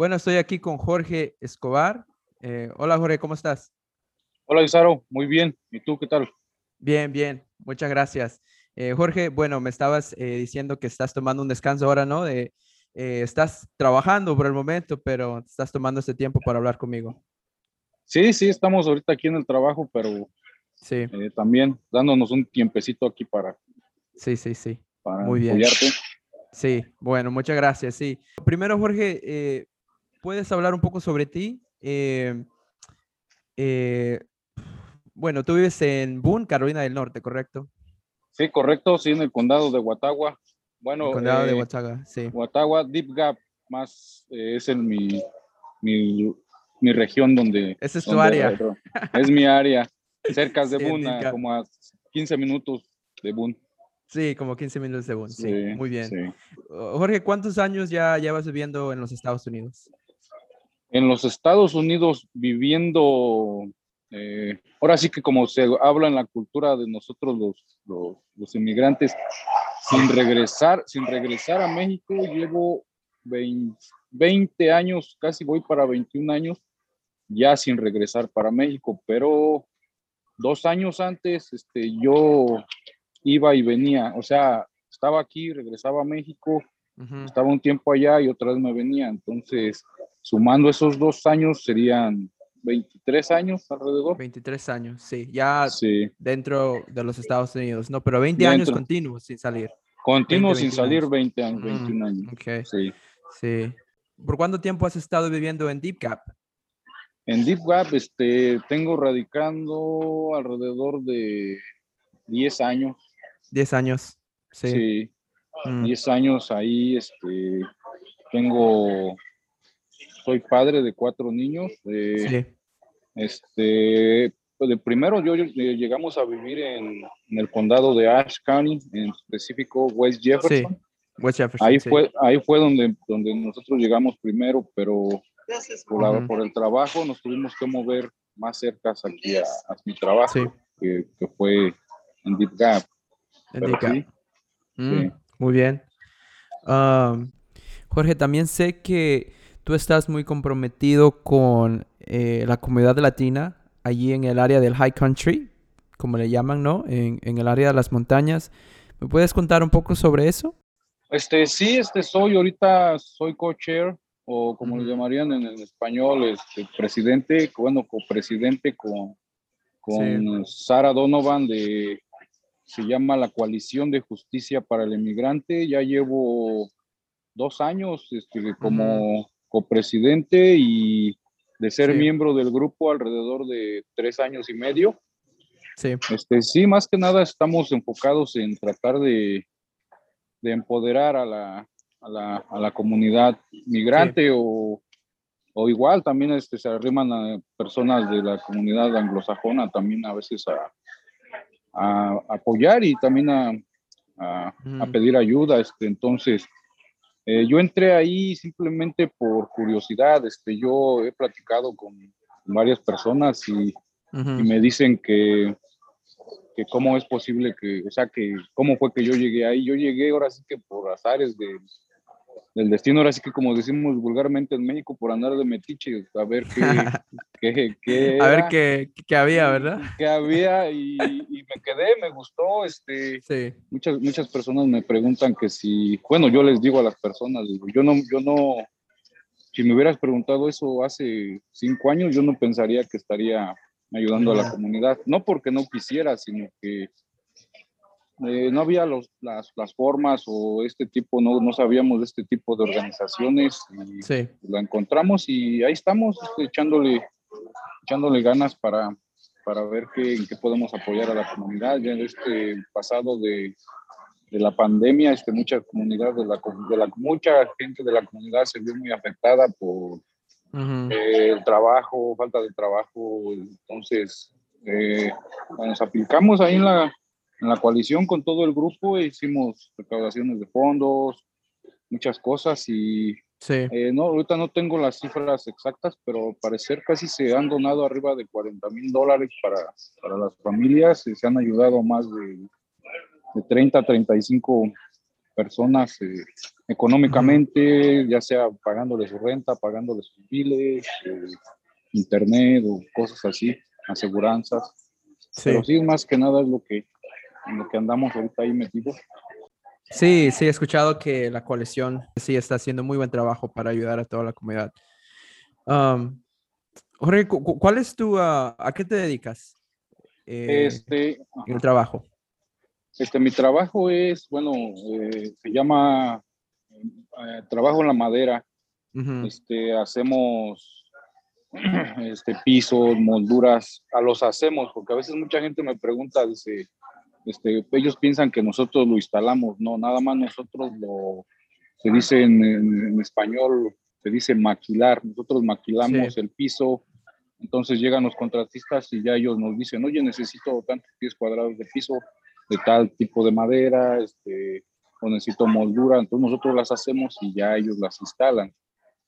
Bueno, estoy aquí con Jorge Escobar. Eh, hola Jorge, ¿cómo estás? Hola Isaro, muy bien. ¿Y tú qué tal? Bien, bien, muchas gracias. Eh, Jorge, bueno, me estabas eh, diciendo que estás tomando un descanso ahora, ¿no? De, estás trabajando por el momento, pero estás tomando este tiempo para hablar conmigo. Sí, sí, estamos ahorita aquí en el trabajo, pero sí. también dándonos un tiempecito aquí para. Sí, sí, sí. Muy bien. Sí, bueno, muchas gracias. Sí. Primero, Jorge, ¿puedes hablar un poco sobre ti? Eh, eh, bueno, tú vives en Boone, Carolina del Norte, ¿correcto? Sí, correcto, sí, en el condado de Watagua. Bueno, el condado de Watagua, sí. Watagua, Deep Gap, más es en mi, mi, mi, región donde... Esa es tu área. Es mi área, cerca de Boone, como a 15 minutos de Boone. Sí, como 15 minutos de Boone, sí, muy bien. Jorge, ¿cuántos años ya llevas viviendo en los Estados Unidos? En los Estados Unidos viviendo, eh, ahora sí que como se habla en la cultura de nosotros los, los, inmigrantes, sin regresar, sin regresar a México, llevo 20, años, casi voy para 21 años, ya sin regresar para México, pero dos años antes este, yo iba y venía, o sea, estaba aquí, regresaba a México, estaba un tiempo allá y otra vez me venía, entonces Sumando esos dos años serían 23 años alrededor. 23 años, sí, ya dentro de los Estados Unidos, ¿no? Pero 20 años continuos sin salir. Continuos sin salir, 20 años, 21 años. Okay. Sí. sí. ¿Por cuánto tiempo has estado viviendo en Deep Gap? En Deep Gap este, tengo radicando alrededor de 10 años. 10 años, sí. Sí, 10 mm. años ahí, este, tengo soy padre de cuatro niños. sí. Este, pues, de primero yo, llegamos a vivir en, el condado de Ash County, en específico West Jefferson. Sí. West Jefferson. Ahí fue, ahí fue donde, donde nosotros llegamos primero, pero por, el trabajo nos tuvimos que mover más cerca aquí a, mi trabajo, que, fue en Deep Gap. En Deep Gap. Mm, muy bien. Um, Jorge, también sé que tú estás muy comprometido con eh, la comunidad latina allí en el área del High Country, como le llaman, ¿no? En, en el área de las montañas. ¿Me puedes contar un poco sobre eso? Este, sí, este soy ahorita, soy co-chair o como le llamarían en, español, este, presidente, bueno, copresidente con, con Sara Donovan de, se llama la Coalición de Justicia para el Emigrante. Ya llevo dos años este, como, copresidente y de ser miembro del grupo alrededor de tres años y medio. Sí. Este, sí, más que nada estamos enfocados en tratar de, de empoderar a la, a, la, a la, comunidad migrante o, o, igual también este, se arriman a personas de la comunidad anglosajona también a veces a, a apoyar y también a, a, pedir ayuda. Este, entonces, eh, yo entré ahí simplemente por curiosidad. Este, yo he platicado con varias personas y, me dicen que, que, cómo es posible que, o sea, que cómo fue que yo llegué ahí. Yo llegué ahora sí que por azares de, del destino, ahora sí que como decimos vulgarmente en México, por andar de metiche, a ver qué, qué, qué a ver qué, qué, había, ¿verdad? Qué había y, y, me quedé, me gustó, este, sí. muchas, muchas personas me preguntan que si, bueno, yo les digo a las personas, yo no, yo no, si me hubieras preguntado eso hace cinco años, yo no pensaría que estaría ayudando a la comunidad, no porque no quisiera, sino que eh, no había los, las, las, formas o este tipo, no, no sabíamos de este tipo de organizaciones. Y sí. La encontramos y ahí estamos este, echándole, echándole ganas para, para ver qué, en qué podemos apoyar a la comunidad. Ya en este pasado de, de la pandemia, este, mucha comunidad de la, de la, mucha gente de la comunidad se vio muy afectada por eh, el trabajo, falta de trabajo. Entonces, eh, nos aplicamos ahí en la, en la coalición con todo el grupo hicimos recaudaciones de fondos, muchas cosas y eh, no, ahorita no tengo las cifras exactas, pero parecer casi se han donado arriba de 40 mil dólares para, para las familias y se han ayudado más de, de 30 35 personas eh, económicamente, ya sea pagándole su renta, pagándole sus biles, eh, internet o cosas así, aseguranzas. Pero sí, más que nada es lo que, lo que andamos ahorita ahí metidos. Sí, sí, he escuchado que la coalición sí está haciendo muy buen trabajo para ayudar a toda la comunidad. Um, Jorge, ¿cuál es tu, uh, a qué te dedicas? Eh, este, en el trabajo. Este, mi trabajo es, bueno, eh, se llama eh, trabajo en la madera. Este, hacemos este, pisos, molduras, a los hacemos, porque a veces mucha gente me pregunta, dice, este, ellos piensan que nosotros lo instalamos, no, nada más nosotros lo, se dice en, español, se dice maquilar, nosotros maquilamos el piso, entonces llegan los contratistas y ya ellos nos dicen, oye, necesito tantos pies cuadrados de piso de tal tipo de madera, este, o necesito moldura, entonces nosotros las hacemos y ya ellos las instalan.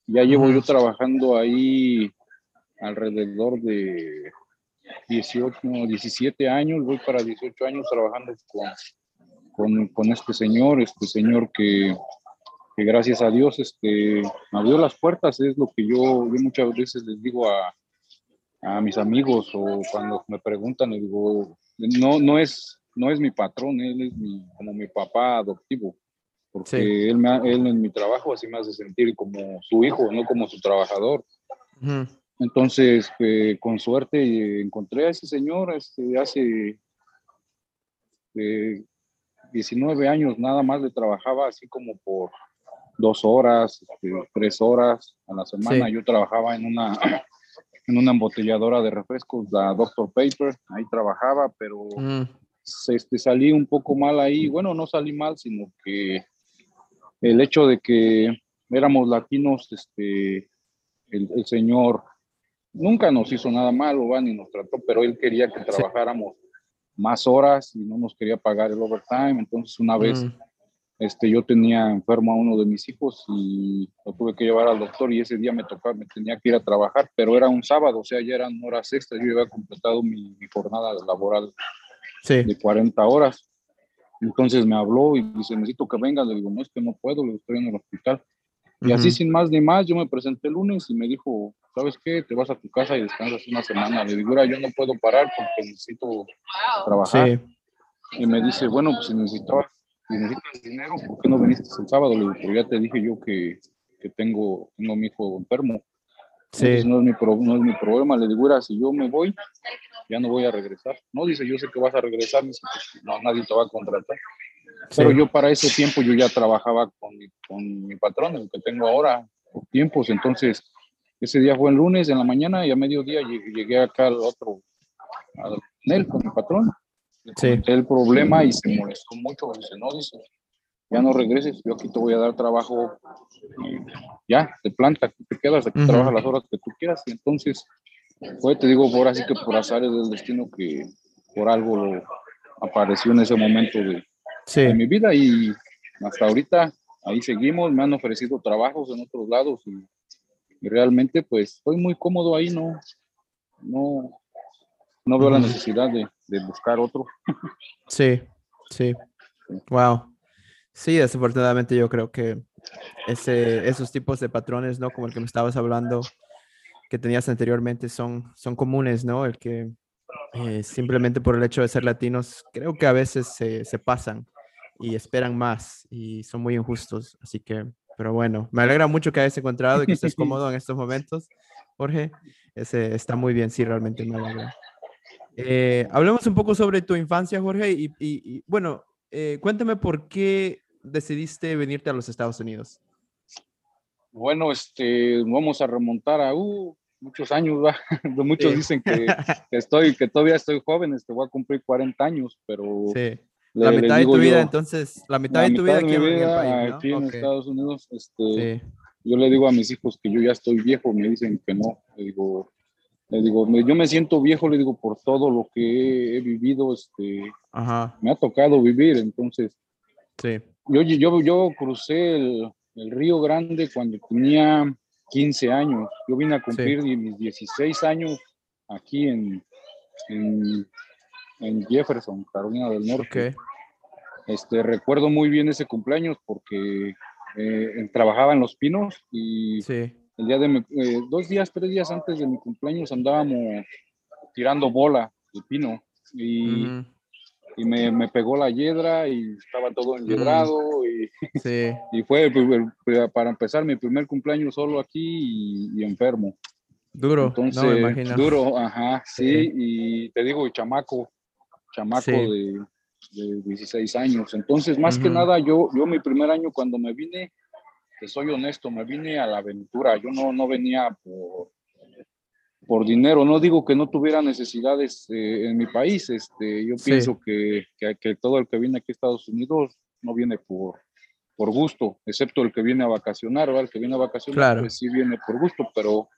Ya llevo yo trabajando ahí alrededor de 18, 17 años, voy para 18 años trabajando con, con, con este señor, este señor que, que, gracias a Dios este, me abrió las puertas, es lo que yo, yo muchas veces les digo a, a mis amigos o cuando me preguntan, les digo, no, no, es, no es mi patrón, él es mi, como mi papá adoptivo, porque él, me, él en mi trabajo así me hace sentir como su hijo, no como su trabajador. Entonces, eh, con suerte encontré a ese señor este, hace 19 años, nada más le trabajaba así como por dos horas, este, tres horas a la semana. Yo trabajaba en una en una embotelladora de refrescos, la Dr. Paper, ahí trabajaba, pero mm. este, salí un poco mal ahí. Bueno, no salí mal, sino que el hecho de que éramos latinos, este, el, señor nunca nos hizo nada malo, ni nos trató, pero él quería que trabajáramos más horas y no nos quería pagar el overtime. Entonces, una vez mm. Este, yo tenía enfermo a uno de mis hijos y lo tuve que llevar al doctor y ese día me tocaba, me tenía que ir a trabajar, pero era un sábado, o sea, ya eran horas extras, yo había completado mi, jornada laboral de 40 horas. Entonces me habló y dice, necesito que venga, le digo, no, es que no puedo, le estoy en el hospital. Y así sin más ni más, yo me presenté el lunes y me dijo, ¿sabes qué? Te vas a tu casa y descansas una semana. Le digo, yo no puedo parar porque necesito trabajar. Y me dice, bueno, pues si necesitabas si necesitas dinero, ¿por qué no viniste el sábado? Le digo, pero ya te dije yo que, que tengo, tengo a mi hijo enfermo. Sí. no, es mi no es mi problema. Le digo, si yo me voy, ya no voy a regresar. No, dice, yo sé que vas a regresar. Dice, pues, no, nadie te va a contratar. Pero yo para ese tiempo yo ya trabajaba con mi, con mi patrón, el que tengo ahora, por tiempos. Entonces, ese día fue el lunes en la mañana y a mediodía llegué, acá al otro, al él con mi patrón sí. el problema y se molestó mucho. Dice, no, dice, ya no regreses, yo aquí te voy a dar trabajo, ya, de planta, aquí te quedas, aquí trabajas las horas que tú quieras. Y entonces, fue, te digo, por así que por azar del destino que por algo apareció en ese momento de, de mi vida y hasta ahorita ahí seguimos, me han ofrecido trabajos en otros lados y, y realmente pues estoy muy cómodo ahí, no, no, no veo la necesidad de, buscar otro. Sí, sí. Wow. Sí, desafortunadamente yo creo que ese, esos tipos de patrones, ¿no? Como el que me estabas hablando, que tenías anteriormente, son, son comunes, ¿no? El que eh, simplemente por el hecho de ser latinos, creo que a veces se, se pasan y esperan más y son muy injustos. Así que, pero bueno, me alegra mucho que hayas encontrado y que estés cómodo en estos momentos, Jorge. Ese está muy bien, sí, realmente me alegra. Eh, hablemos un poco sobre tu infancia, Jorge, y, bueno, eh, cuéntame por qué decidiste venirte a los Estados Unidos. Bueno, este, vamos a remontar a uh, muchos años, ¿va? muchos dicen que, estoy, que todavía estoy joven, este, voy a cumplir 40 años, pero... Sí. La mitad de tu vida, entonces, la mitad de tu vida aquí, en, Estados Unidos, este, yo le digo a mis hijos que yo ya estoy viejo, me dicen que no, le digo, le digo, yo me siento viejo, le digo, por todo lo que he, vivido, este, me ha tocado vivir, entonces, sí. yo, yo, yo crucé el, el, Río Grande cuando tenía 15 años, yo vine a cumplir mis 16 años aquí en, en, en, Jefferson, Carolina del Norte. Este, recuerdo muy bien ese cumpleaños porque eh, trabajaba en Los Pinos y el día de eh, dos días, tres días antes de mi cumpleaños andábamos tirando bola de pino y, y me, me, pegó la hiedra y estaba todo enyedrado y, y fue pues, para empezar mi primer cumpleaños solo aquí y, enfermo. Duro, Entonces, no Duro, ajá, sí, y te digo, chamaco, chamaco de de 16 años. Entonces, más que nada, yo, yo mi primer año cuando me vine, te soy honesto, me vine a la aventura. Yo no, no venía por, por dinero. No digo que no tuviera necesidades eh, en mi país. Este, yo pienso que, que, todo el que viene aquí a Estados Unidos no viene por, por gusto, excepto el que viene a vacacionar, ¿verdad? El que viene a vacacionar, pues sí viene por gusto, pero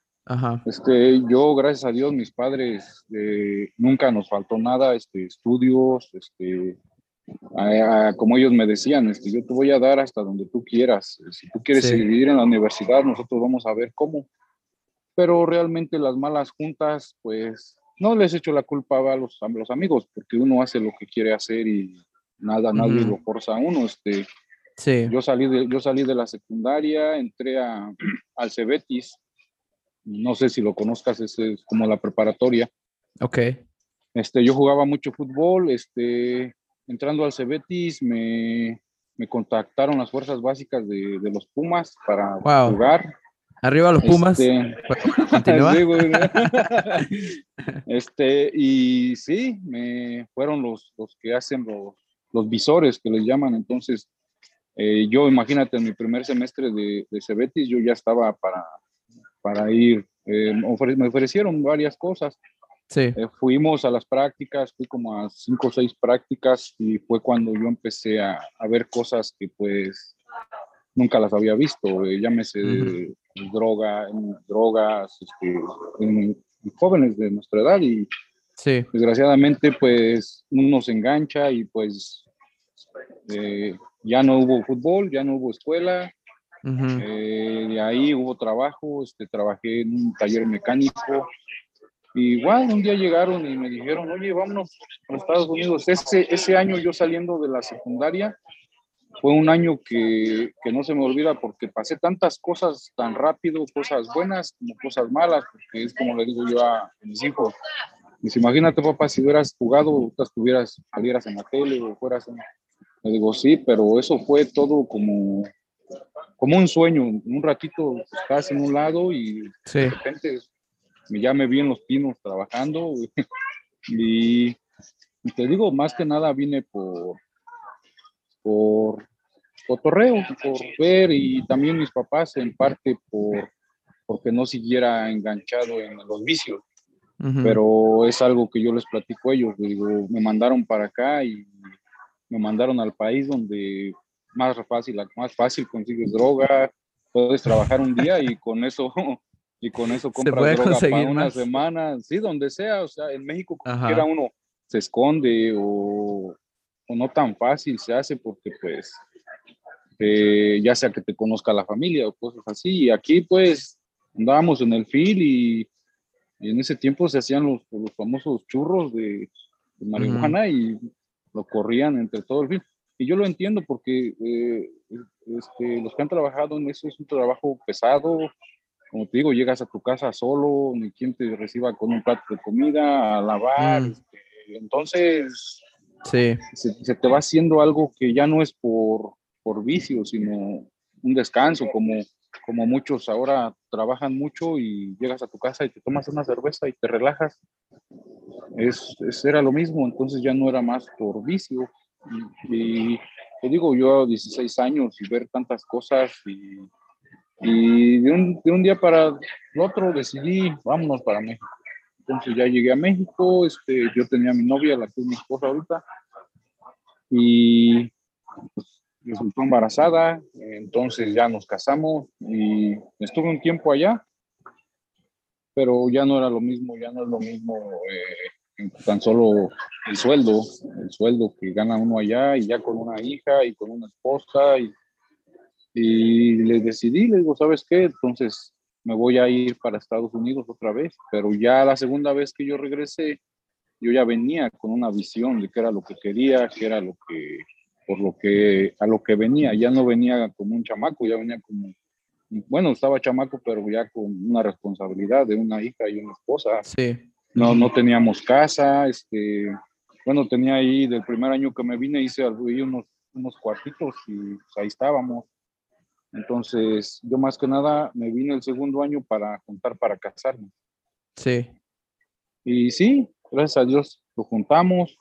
Este, yo, gracias a Dios, mis padres eh, nunca nos faltó nada, este, estudios, este, como ellos me decían, este, yo te voy a dar hasta donde tú quieras. Si tú quieres vivir en la universidad, nosotros vamos a ver cómo. Pero realmente las malas juntas, pues no les echo la culpa a los, a los amigos, porque uno hace lo que quiere hacer y nada, nadie lo forza a uno. Este, sí. yo, salí de, yo salí de la secundaria, entré a, al Cebetis, no sé si lo conozcas, es, es como la preparatoria. Ok. Este, yo jugaba mucho fútbol, este, entrando al Cebetis me, me contactaron las fuerzas básicas de, de los Pumas para jugar. Arriba los Pumas. Este, este, y sí, me fueron los, los que hacen los, los visores que les llaman. Entonces, eh, yo imagínate, en mi primer semestre de, de Cebetis, yo ya estaba para, para ir. Eh, me ofrecieron varias cosas. Sí. Eh, fuimos a las prácticas, fui como a cinco o seis prácticas y fue cuando yo empecé a, a ver cosas que pues nunca las había visto, eh, llámese droga, drogas, este, en, jóvenes de nuestra edad y sí. desgraciadamente pues uno se engancha y pues eh, ya no hubo fútbol, ya no hubo escuela, de ahí hubo trabajo, este, trabajé en un taller mecánico, igual un día llegaron y me dijeron, oye, vámonos a Estados Unidos. Ese, ese año yo saliendo de la secundaria fue un año que, que, no se me olvida porque pasé tantas cosas tan rápido, cosas buenas como cosas malas, porque es como le digo yo a mis hijos. Pues imagínate, papá, si hubieras jugado, estuvieras, salieras en la tele o fueras en... Le digo, sí, pero eso fue todo como, como un sueño. Un ratito estás en un lado y de repente ya me vi en los pinos trabajando y, te digo, más que nada vine por, por cotorreo, por ver y también mis papás en parte por porque no siguiera enganchado en los vicios. Pero es algo que yo les platico a ellos, digo, me mandaron para acá y me mandaron al país donde más fácil, más fácil consigues droga, puedes trabajar un día y con eso y con eso compras droga para una semana, sí, donde sea, o sea, en México quiera uno se esconde o, o, no tan fácil se hace porque pues eh, ya sea que te conozca la familia o cosas así, y aquí pues andábamos en el fil y, en ese tiempo se hacían los, los famosos churros de, marihuana y lo corrían entre todo el fil. Y yo lo entiendo porque eh, este, los que han trabajado en eso es un trabajo pesado, como te digo, llegas a tu casa solo, ni quien te reciba con un plato de comida, a lavar. Mm. Este, entonces, sí. se, te va haciendo algo que ya no es por, por vicio, sino un descanso, como, como muchos ahora trabajan mucho y llegas a tu casa y te tomas una cerveza y te relajas. Es, era lo mismo, entonces ya no era más por vicio. Y, te digo, yo a 16 años y ver tantas cosas y y de un, de un día para el otro decidí, vámonos para México. Entonces ya llegué a México, este, yo tenía a mi novia, la que es mi esposa ahorita, y pues, resultó embarazada, entonces ya nos casamos y estuve un tiempo allá, pero ya no era lo mismo, ya no es lo mismo eh, tan solo el sueldo, el sueldo que gana uno allá y ya con una hija y con una esposa y y le decidí, le digo, ¿sabes qué? Entonces me voy a ir para Estados Unidos otra vez, pero ya la segunda vez que yo regresé, yo ya venía con una visión de qué era lo que quería, qué era lo que, por lo que a lo que venía, ya no venía como un chamaco, ya venía como, bueno, estaba chamaco, pero ya con una responsabilidad de una hija y una esposa. Sí. No, no teníamos casa, este, bueno, tenía ahí, del primer año que me vine, hice ahí unos, unos cuartitos y pues, ahí estábamos. Entonces, yo más que nada me vine el segundo año para juntar para casarme. Sí. Y sí, gracias a Dios lo juntamos,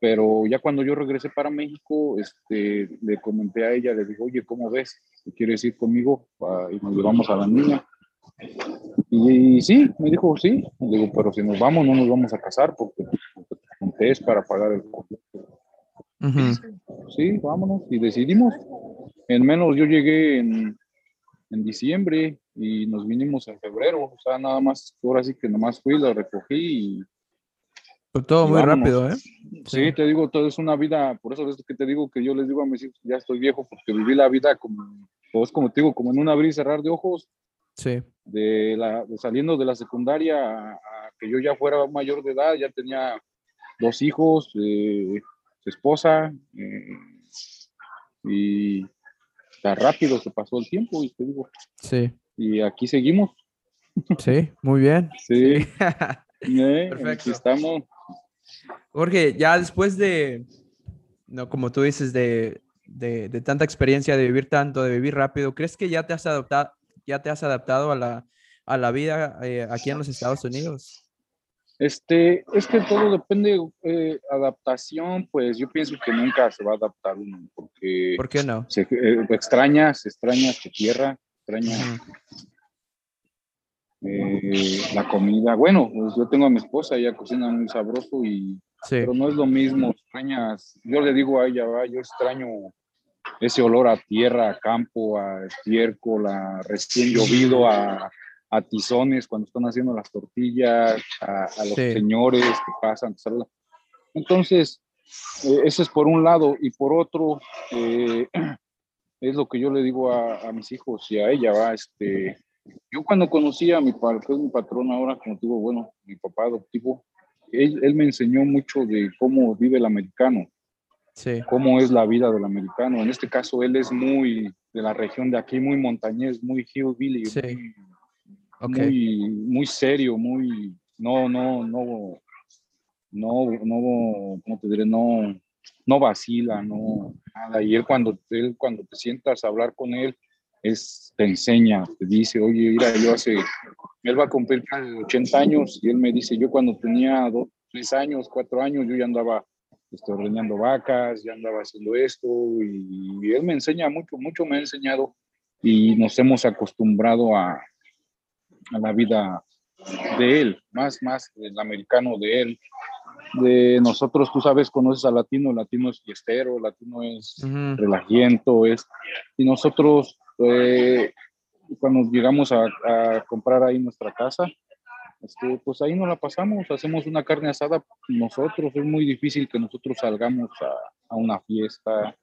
pero ya cuando yo regresé para México, este, le comenté a ella, le dije, oye, ¿cómo ves? ¿Quieres ir conmigo? y nos llevamos a la niña. Y, sí, me dijo, sí. Le digo, pero si nos vamos, no nos vamos a casar porque, es para pagar el Sí, vámonos. Y decidimos. En menos yo llegué en, en diciembre y nos vinimos en febrero. O sea, nada más, ahora sí que nomás fui, lo recogí y todo muy rápido, ¿eh? Sí, te digo, todo es una vida, por eso es que te digo que yo les digo a mis hijos, ya estoy viejo, porque viví la vida como, pues como te digo, como en un abrir y cerrar de ojos. Sí. De, la, saliendo de la secundaria a, que yo ya fuera mayor de edad, ya tenía dos hijos, eh, esposa, eh, y tan rápido se pasó el tiempo, y te digo. Sí. Y aquí seguimos. Sí, muy bien. Sí. Eh, Perfecto. estamos. Jorge, ya después de, no, como tú dices, de, de, tanta experiencia, de vivir tanto, de vivir rápido, ¿crees que ya te has adaptado, ya te has adaptado a la, a la vida eh, aquí en los Estados Unidos? Este, es que todo depende, eh, adaptación, pues yo pienso que nunca se va a adaptar uno, porque... ¿Por qué no? Se, eh, extrañas, extrañas tu tierra, extrañas eh, la comida. Bueno, pues yo tengo a mi esposa, ella cocina muy sabroso y pero no es lo mismo, extrañas, yo le digo a ella, va, yo extraño ese olor a tierra, a campo, a estiércol, a recién llovido, a, a tizones cuando están haciendo las tortillas, a, los señores que pasan. Entonces, eh, eso es por un lado, y por otro, eh, es lo que yo le digo a, a, mis hijos y a ella, va, este, yo cuando conocí a mi, que es mi patrón ahora, como digo, bueno, mi papá adoptivo, él, él, me enseñó mucho de cómo vive el americano, sí. cómo es la vida del americano. En este caso, él es muy de la región de aquí, muy montañés, muy hillbilly, sí. muy, muy, muy, serio, muy, no, no, no, no, no, ¿cómo te diré? No, no vacila, no, nada. Y él cuando, él cuando te sientas a hablar con él, es, te enseña, te dice, oye, mira, yo hace, él va a cumplir 80 años y él me dice, yo cuando tenía dos, tres años, cuatro años, yo ya andaba este, ordeñando vacas, ya andaba haciendo esto y, él me enseña mucho, mucho me ha enseñado y nos hemos acostumbrado a, a la vida de él, más, más el americano de él. De nosotros, tú sabes, conoces a latino, latino es fiestero, latino es uh es, y nosotros eh, cuando llegamos a, comprar ahí nuestra casa, este, pues ahí nos la pasamos, hacemos una carne asada nosotros, es muy difícil que nosotros salgamos a, una fiesta,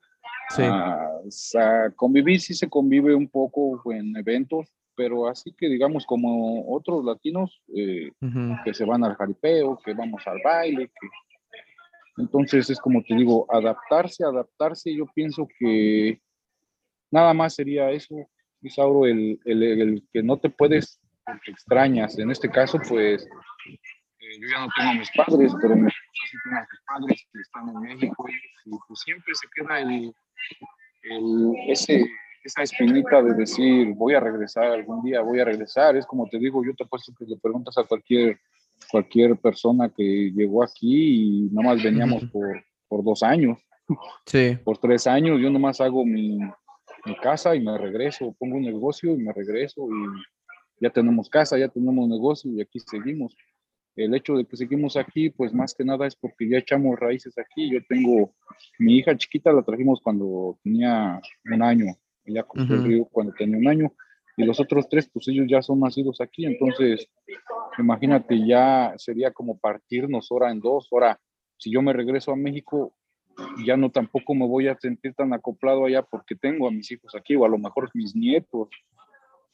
a, convivir, sí se convive un poco en eventos, pero así que digamos como otros latinos eh, que se van al jaripeo, que vamos al baile, que... entonces es como te digo, adaptarse, adaptarse, yo pienso que Nada más sería eso, Isauro, el, el, el que no te puedes, porque extrañas. En este caso, pues, eh, yo ya no tengo a mis padres, pero mi esposa sí tiene a sus padres que están en México y, pues siempre se queda el, el, ese, esa espinita de decir, voy a regresar algún día, voy a regresar. Es como te digo, yo te puesto que le preguntas a cualquier, cualquier persona que llegó aquí y nomás veníamos por, por dos años. Sí. Por tres años, yo nomás hago mi, mi casa y me regreso, pongo un negocio y me regreso y ya tenemos casa, ya tenemos negocio y aquí seguimos. El hecho de que seguimos aquí, pues más que nada es porque ya echamos raíces aquí. Yo tengo, mi hija chiquita la trajimos cuando tenía un año, ella cruzó el río cuando tenía un año y los otros tres, pues ellos ya son nacidos aquí, entonces imagínate, ya sería como partirnos hora en dos, ahora si yo me regreso a México, ya no tampoco me voy a sentir tan acoplado allá porque tengo a mis hijos aquí o a lo mejor mis nietos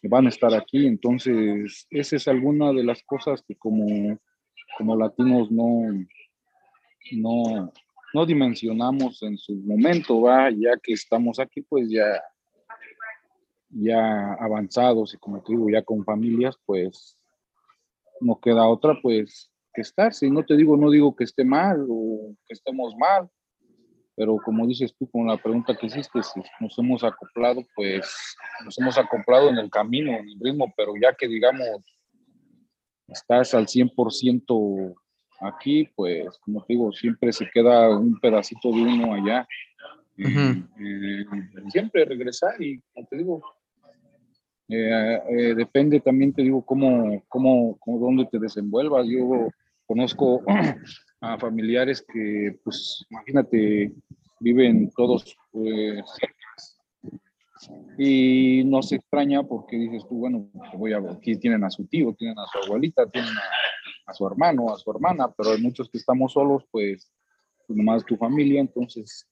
van a estar aquí. Entonces, esa es alguna de las cosas que como, como latinos no, no, no dimensionamos en su momento, va, ya que estamos aquí, pues ya, ya avanzados y como te digo, ya con familias, pues no queda otra, pues, que estar. Si no te digo, no digo que esté mal o que estemos mal, pero como dices tú con la pregunta que hiciste, si nos hemos acoplado, pues nos hemos acoplado en el camino, en el ritmo, pero ya que digamos, estás al 100% aquí, pues como te digo, siempre se queda un pedacito de uno allá. siempre regresar y como te digo, eh, eh, depende también, te digo, cómo, cómo, cómo, dónde te desenvuelvas. Yo conozco a familiares que, pues, imagínate, viven todos eh, y no se extraña porque dices tú, bueno, voy a, aquí tienen a su tío, tienen a su abuelita, tienen a, su hermano, a su hermana, pero hay muchos que estamos solos, pues, pues, nomás tu familia, entonces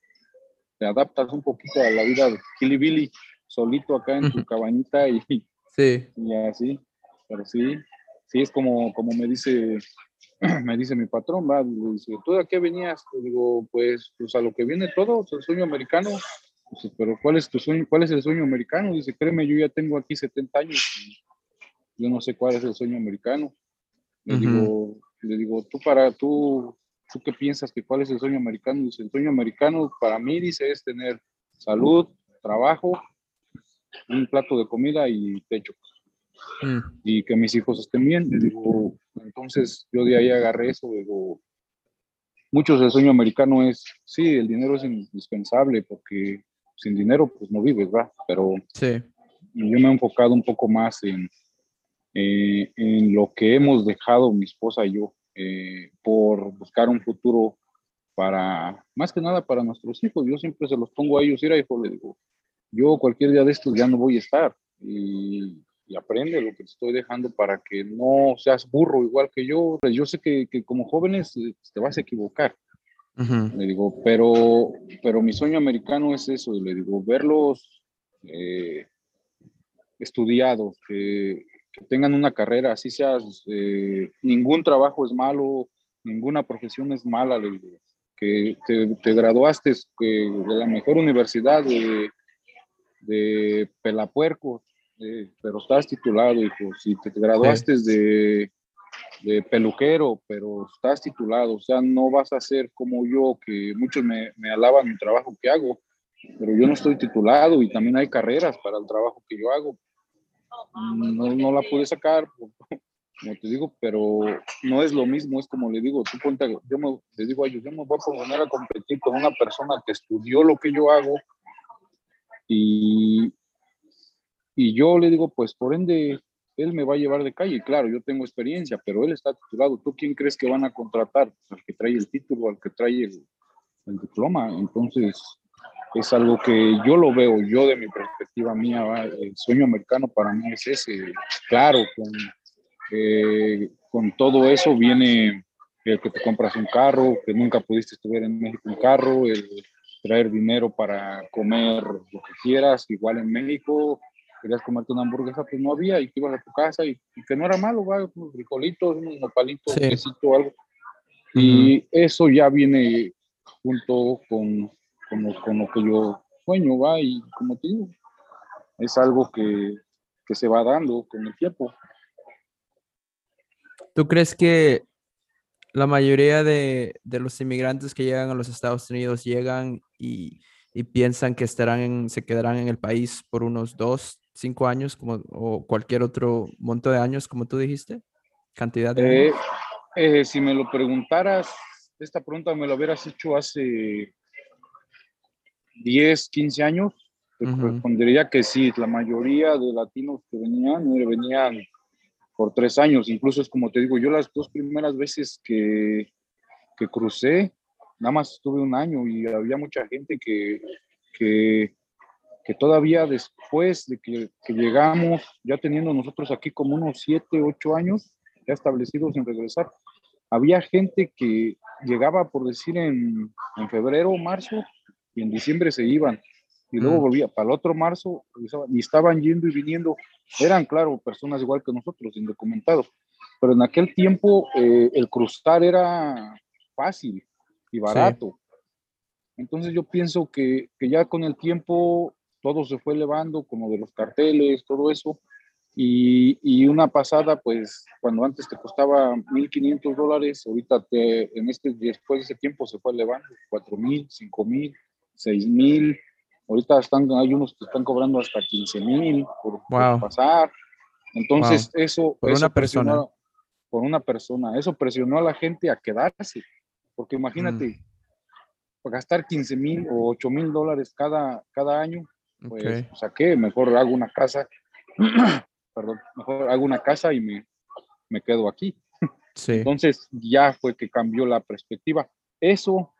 te adaptas un poquito a la vida de Billy, solito acá en tu cabañita y, sí. y así, pero sí, sí es como, como me dice me dice mi patrón, va, dice, ¿tú de qué venías? Le digo, pues, pues a lo que viene todo, el sueño americano. Dice, pero ¿cuál es tu sueño? ¿Cuál es el sueño americano? Dice, créeme, yo ya tengo aquí 70 años y yo no sé cuál es el sueño americano. Le digo, le digo, tú para, tú, tú qué piensas que cuál es el sueño americano? Dice, el sueño americano para mí, dice, es tener salud, trabajo, un plato de comida y techo. Mm. y que mis hijos estén bien. digo, entonces yo de ahí agarré eso, digo, muchos del sueño americano es, sí, el dinero es indispensable porque sin dinero pues no vives, ¿va? Pero sí. yo me he enfocado un poco más en, eh, en lo que hemos dejado mi esposa y yo eh, por buscar un futuro para, más que nada para nuestros hijos. Yo siempre se los pongo a ellos, ir hijo, le digo, yo cualquier día de estos ya no voy a estar. Y y aprende lo que te estoy dejando para que no seas burro igual que yo. Pues yo sé que, que como jóvenes eh, te vas a equivocar. Le digo, pero, pero mi sueño americano es eso, le digo, verlos eh, estudiados, que, que, tengan una carrera, así seas, eh, ningún trabajo es malo, ninguna profesión es mala, le digo, que te, te graduaste de la mejor universidad de, de Pelapuerco, pero estás titulado, hijo. Si te graduaste de, de, peluquero, pero estás titulado, o sea, no vas a ser como yo, que muchos me, me alaban el trabajo que hago, pero yo no estoy titulado y también hay carreras para el trabajo que yo hago. No, no la pude sacar, como te digo, pero no es lo mismo, es como le digo, tú ponte, yo me, le digo a ellos, yo me voy a poner a competir con una persona que estudió lo que yo hago y, y yo le digo, pues por ende, él me va a llevar de calle. Claro, yo tengo experiencia, pero él está titulado. ¿Tú quién crees que van a contratar? Al que trae el título, al que trae el, diploma. Entonces, es algo que yo lo veo, yo de mi perspectiva mía, el sueño americano para mí es ese. Claro, con, eh, con todo eso viene el que te compras un carro, que nunca pudiste estudiar en México un carro, el traer dinero para comer lo que quieras, igual en México, querías comerte una hamburguesa, pues no había, y te ibas a tu casa, y, que no era malo, ¿va? unos frijolitos, unos nopalitos, un quesito, algo. Y eso ya viene junto con, con, con, lo que yo sueño, va, y como te digo, es algo que, que se va dando con el tiempo. ¿Tú crees que la mayoría de, de, los inmigrantes que llegan a los Estados Unidos llegan y, y piensan que estarán se quedarán en el país por unos dos, cinco años como, o cualquier otro monto de años, como tú dijiste? ¿Cantidad de eh, eh, si me lo preguntaras, esta pregunta me lo hubieras hecho hace 10, 15 años, te respondería que sí, la mayoría de latinos que venían, eh, venían por tres años, incluso es como te digo, yo las dos primeras veces que, que crucé, nada más estuve un año y había mucha gente que, que que todavía después de que, llegamos, ya teniendo nosotros aquí como unos siete, ocho años ya establecidos en regresar, había gente que llegaba, por decir, en, en febrero o marzo, y en diciembre se iban, y luego mm. volvía para el otro marzo, y estaban yendo y viniendo, eran, claro, personas igual que nosotros, indocumentados, pero en aquel tiempo eh, el cruzar era fácil y barato. Entonces yo pienso que, que ya con el tiempo todo se fue elevando, como de los carteles, todo eso, y, y, una pasada, pues cuando antes te costaba 1.500 dólares, ahorita te, en este, después de ese tiempo se fue elevando, 4.000, 5.000, 6.000, ahorita están, hay unos que están cobrando hasta 15.000 por, por, pasar. Entonces eso... Por una persona. Por una persona, eso presionó a la gente a quedarse, porque imagínate, mm. gastar 15.000 o 8.000 dólares cada, cada año, pues, okay. ¿qué? Mejor hago una casa perdón, mejor hago una casa y me, me quedo aquí. Sí. Entonces ya fue que cambió la perspectiva. Eso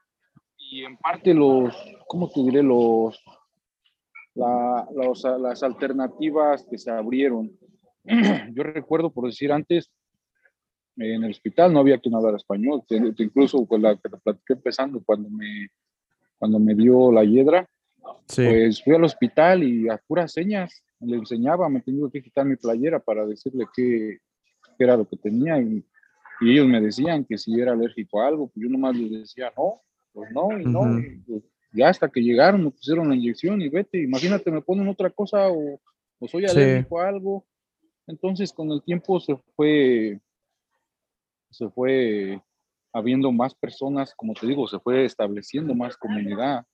y en parte los, ¿cómo te diré? Los, la, los, las alternativas que se abrieron. Yo recuerdo, por decir antes, en el hospital no había quien hablara español, incluso con la que te platiqué empezando cuando me, cuando me dio la hiedra, sí. pues fui al hospital y a puras señas le enseñaba, me tenía que quitar mi playera para decirle qué, era lo que tenía y, y, ellos me decían que si era alérgico a algo, pues yo nomás les decía no, pues no, y no, pues ya hasta que llegaron me pusieron la inyección y vete, imagínate, me ponen otra cosa o, o soy alérgico a algo. Entonces con el tiempo se fue, se fue habiendo más personas, como te digo, se fue estableciendo más comunidad.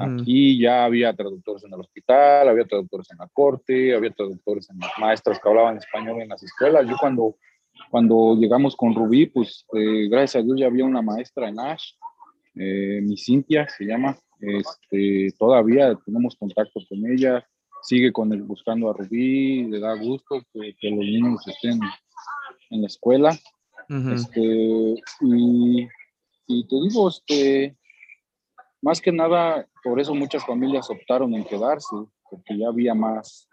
Aquí ya había traductores en el hospital, había traductores en la corte, había traductores en las maestras que hablaban español en las escuelas. Yo cuando, cuando llegamos con Rubí, pues eh, gracias a Dios ya había una maestra en Ash, eh, mi Cintia se llama, este, todavía tenemos contacto con ella, sigue con el, buscando a Rubí, le da gusto que, que los niños estén en la escuela. este, y, y te digo, este, más que nada, por eso muchas familias optaron en quedarse, porque ya había más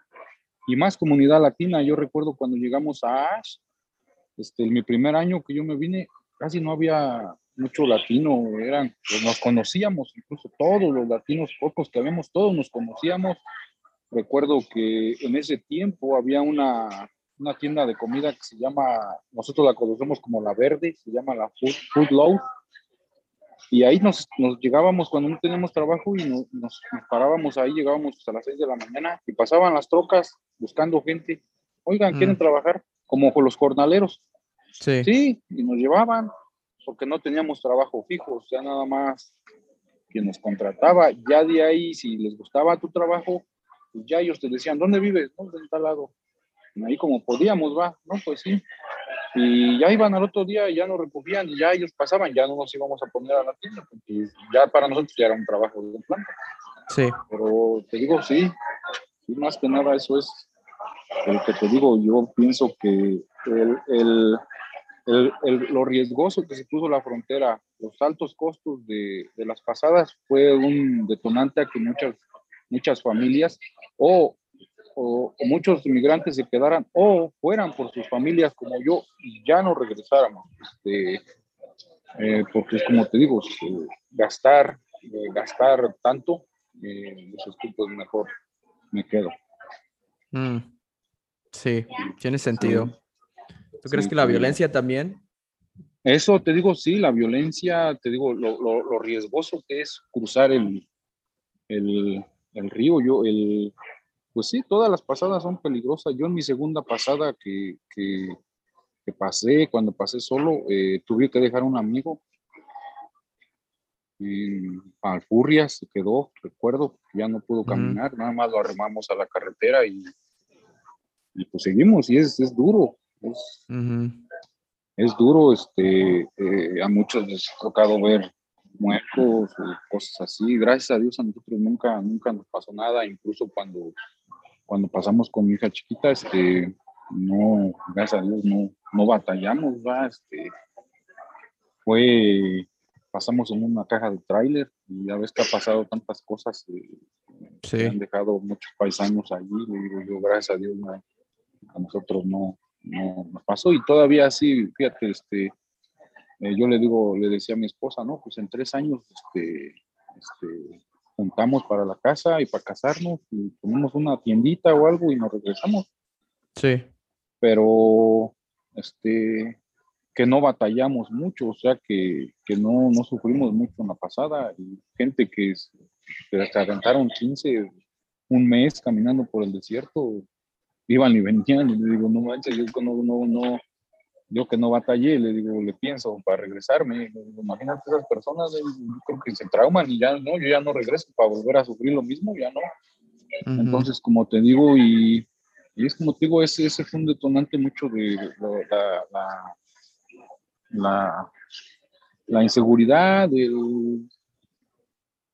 y más comunidad latina. Yo recuerdo cuando llegamos a Ash, este, en mi primer año que yo me vine, casi no había mucho latino, eran, pues nos conocíamos, incluso todos los latinos, pocos que habíamos, todos nos conocíamos. Recuerdo que en ese tiempo había una, una tienda de comida que se llama, nosotros la conocemos como La Verde, se llama la Food, Food Low, y ahí nos, nos llegábamos cuando no teníamos trabajo y nos, nos, parábamos ahí, llegábamos a las 6 de la mañana y pasaban las trocas buscando gente. Oigan, ¿quieren mm. trabajar? Como con los jornaleros. Sí. Sí, y nos llevaban porque no teníamos trabajo fijo, o sea, nada más que nos contrataba. Ya de ahí, si les gustaba tu trabajo, pues ya ellos te decían, ¿dónde vives? ¿Dónde en tal lado? Y ahí como podíamos, va, ¿no? Pues sí y ya iban al otro día ya nos recogían ya ellos pasaban, ya no nos íbamos a poner a la tienda, porque ya para nosotros ya era un trabajo de planta. Sí. Pero te digo, sí, y más que nada eso es lo que te digo, yo pienso que el, el, el, lo riesgoso que se puso la frontera, los altos costos de, de las pasadas fue un detonante a que muchas, muchas familias o o, muchos inmigrantes se quedaran o fueran por sus familias como yo y ya no regresáramos. Este, eh, porque es como te digo, gastar, eh, gastar tanto, eh, esos tipos mejor me quedo. Mm. Sí, tiene sentido. ¿Tú crees que la violencia también? Eso te digo, sí, la violencia, te digo, lo, lo, riesgoso que es cruzar el, el, el río. Yo, el, pues sí, todas las pasadas son peligrosas. Yo en mi segunda pasada que, que, pasé, cuando pasé solo, eh, tuve que dejar un amigo. En Alfurrias se quedó, recuerdo, ya no pudo caminar, nada más lo arremamos a la carretera y, y pues seguimos, y es, es duro, es, es duro, este, eh, a muchos les ha tocado ver muertos o cosas así, gracias a Dios a nosotros nunca, nunca nos pasó nada, incluso cuando cuando pasamos con mi hija chiquita, este, no, gracias a Dios, no, no batallamos, va, este, fue, pasamos en una caja de tráiler y ya ves que ha pasado tantas cosas, eh, han dejado muchos paisanos allí, le digo yo, gracias a Dios, a nosotros no, no nos pasó y todavía así, fíjate, este, eh, yo le digo, le decía a mi esposa, no, pues en tres años, este, este, juntamos para la casa y para casarnos y ponemos una tiendita o algo y nos regresamos. Sí. Pero, este, que no batallamos mucho, o sea, que, que no, no, sufrimos mucho en la pasada. Y gente que, se aventaron 15, un mes caminando por el desierto, iban y venían, y le digo, no manches, yo no, no, no, yo que no batallé, le digo, le pienso para regresarme, imagínate esas personas, yo creo que se trauman y ya no, yo ya no regreso para volver a sufrir lo mismo, ya no. Entonces, como te digo, y, y, es como te digo, ese, ese fue un detonante mucho de la, la, la, la inseguridad, el,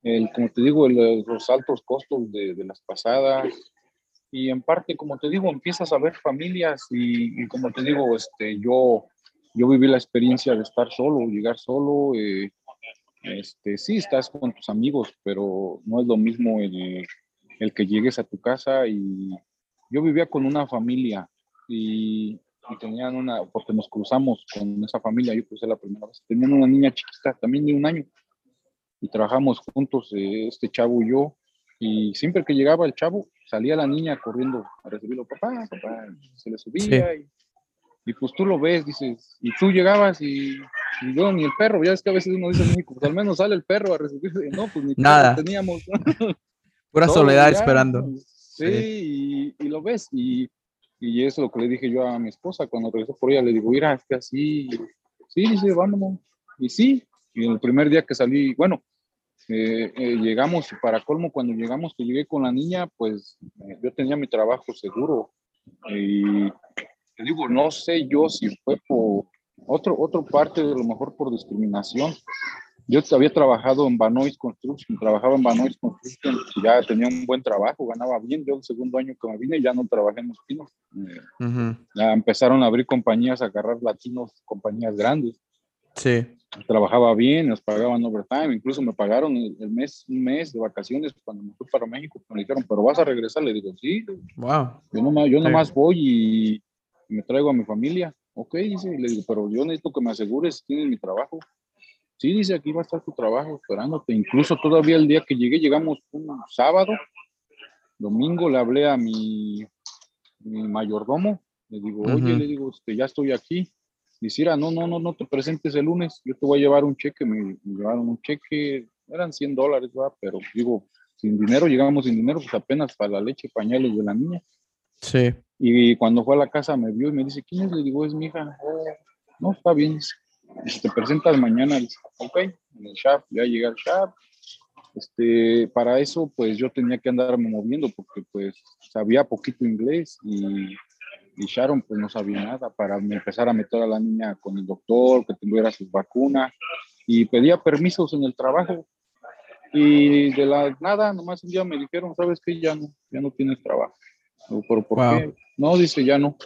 el, como te digo, los altos costos de, de, las pasadas. Y en parte, como te digo, empiezas a ver familias y, y, como te digo, este, yo, yo viví la experiencia de estar solo, llegar solo. Eh, este, sí, estás con tus amigos, pero no es lo mismo el, el que llegues a tu casa y yo vivía con una familia y, y, tenían una, porque nos cruzamos con esa familia, yo crucé la primera vez, tenían una niña chiquita, también de un año, y trabajamos juntos, eh, este chavo y yo, y siempre que llegaba el chavo, salía la niña corriendo a recibirlo, papá, papá, se le subía, sí. y, y, pues tú lo ves, dices, y tú llegabas y, y yo ni el perro, ya es que a veces uno dice en México, pues al menos sale el perro a recibirse, no, pues ni Nada. teníamos. Pura soledad ya, esperando. Sí, sí. Y, y, lo ves, y, y eso es lo que le dije yo a mi esposa cuando regresó por ella, le digo, mira, es que así, sí, dice, vámonos, y sí, y el primer día que salí, bueno, eh, eh, llegamos, para colmo, cuando llegamos, que llegué con la niña, pues eh, yo tenía mi trabajo seguro. Y te digo, no sé yo si fue por otro, otro parte, de lo mejor por discriminación. Yo había trabajado en Banois Construction, trabajaba en Banois Construction, ya tenía un buen trabajo, ganaba bien. Yo el segundo año que me vine ya no trabajé en los pinos. Uh -huh. Ya empezaron a abrir compañías, a agarrar latinos, compañías grandes. Sí trabajaba bien, nos pagaban overtime, incluso me pagaron el mes, un mes de vacaciones cuando me fui para México, me dijeron, pero vas a regresar, le digo, sí, wow. yo nomás, yo nomás sí. voy y me traigo a mi familia, ok, dice, le digo, pero yo necesito que me asegures si tienes mi trabajo, sí, dice, aquí va a estar tu trabajo esperándote, incluso todavía el día que llegué, llegamos un sábado, domingo le hablé a mi, mi mayordomo, le digo, oye, uh -huh. le digo, este, ya estoy aquí, Diciera, no, no, no, no te presentes el lunes, yo te voy a llevar un cheque, me, me llevaron un cheque, eran 100 dólares, ¿verdad? pero digo, sin dinero, llegamos sin dinero, pues apenas para la leche, pañales de la niña. Sí. Y cuando fue a la casa me vio y me dice, ¿quién es? Le digo, es mi hija. No, está bien. Te presentas mañana. Dice, ok, en el shop, ya llegué al shop. Este, para eso, pues yo tenía que andarme moviendo porque pues sabía poquito inglés y y Sharon pues no sabía nada para empezar a meter a la niña con el doctor, que tuviera sus vacunas y pedía permisos en el trabajo y de la nada, nomás un día me dijeron, sabes que ya no, ya no tienes trabajo. ¿Pero por wow. qué? No, dice, ya no.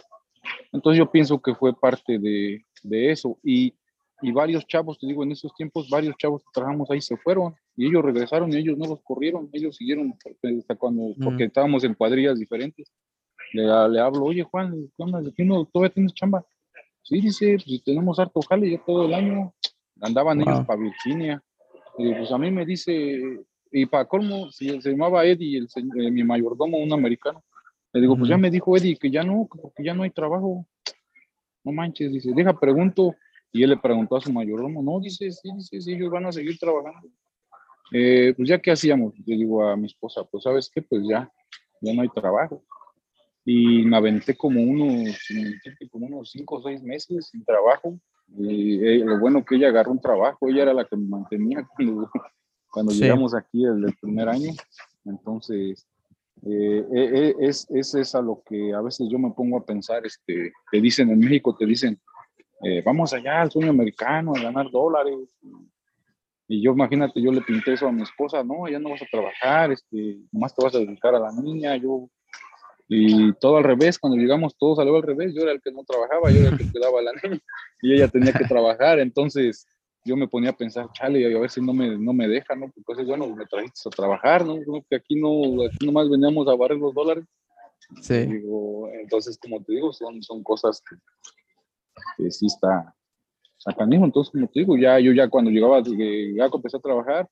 Entonces yo pienso que fue parte de, de eso y, y varios chavos, te digo, en esos tiempos varios chavos que trabajamos ahí se fueron y ellos regresaron y ellos no los corrieron, ellos siguieron hasta cuando, porque mm. estábamos en cuadrillas diferentes le, le hablo, oye Juan, ¿qué onda? ¿Qué no, ¿Todavía tienes chamba? Sí, dice, pues tenemos harto jale ya todo el año. Andaban wow. ellos para Virginia. Y pues a mí me dice, y para colmo, si se llamaba Eddie, el, el, mi mayordomo, un americano. Le digo, uh -huh. pues ya me dijo Eddie que ya no, porque ya no hay trabajo. No manches, dice, deja, pregunto. Y él le preguntó a su mayordomo, no, dice, sí, dice, sí, ellos van a seguir trabajando. Eh, pues ya, ¿qué hacíamos? Le digo a mi esposa, pues, ¿sabes qué? Pues ya, ya no hay trabajo y me aventé como unos, como unos cinco o seis meses sin trabajo. Y, eh, lo bueno que ella agarró un trabajo, ella era la que me mantenía cuando, cuando sí. llegamos aquí el, el, primer año. Entonces, eh, eh, es, es, es a lo que a veces yo me pongo a pensar, este, te dicen en México, te dicen, eh, vamos allá al sueño americano, a ganar dólares. Y yo, imagínate, yo le pinté eso a mi esposa, no, ya no vas a trabajar, este, nomás te vas a dedicar a la niña, yo y todo al revés, cuando llegamos todo salió al revés, yo era el que no trabajaba, yo era el que quedaba la niña y ella tenía que trabajar, entonces yo me ponía a pensar, chale, a ver si no me, no me deja, ¿no? Porque bueno, me trajiste a trabajar, ¿no? Que aquí no, aquí nomás veníamos a barrer los dólares. Sí. Digo, entonces, como te digo, son, son cosas que, que sí está sacanismo. Entonces, como te digo, ya yo ya cuando llegaba, ya empecé a trabajar,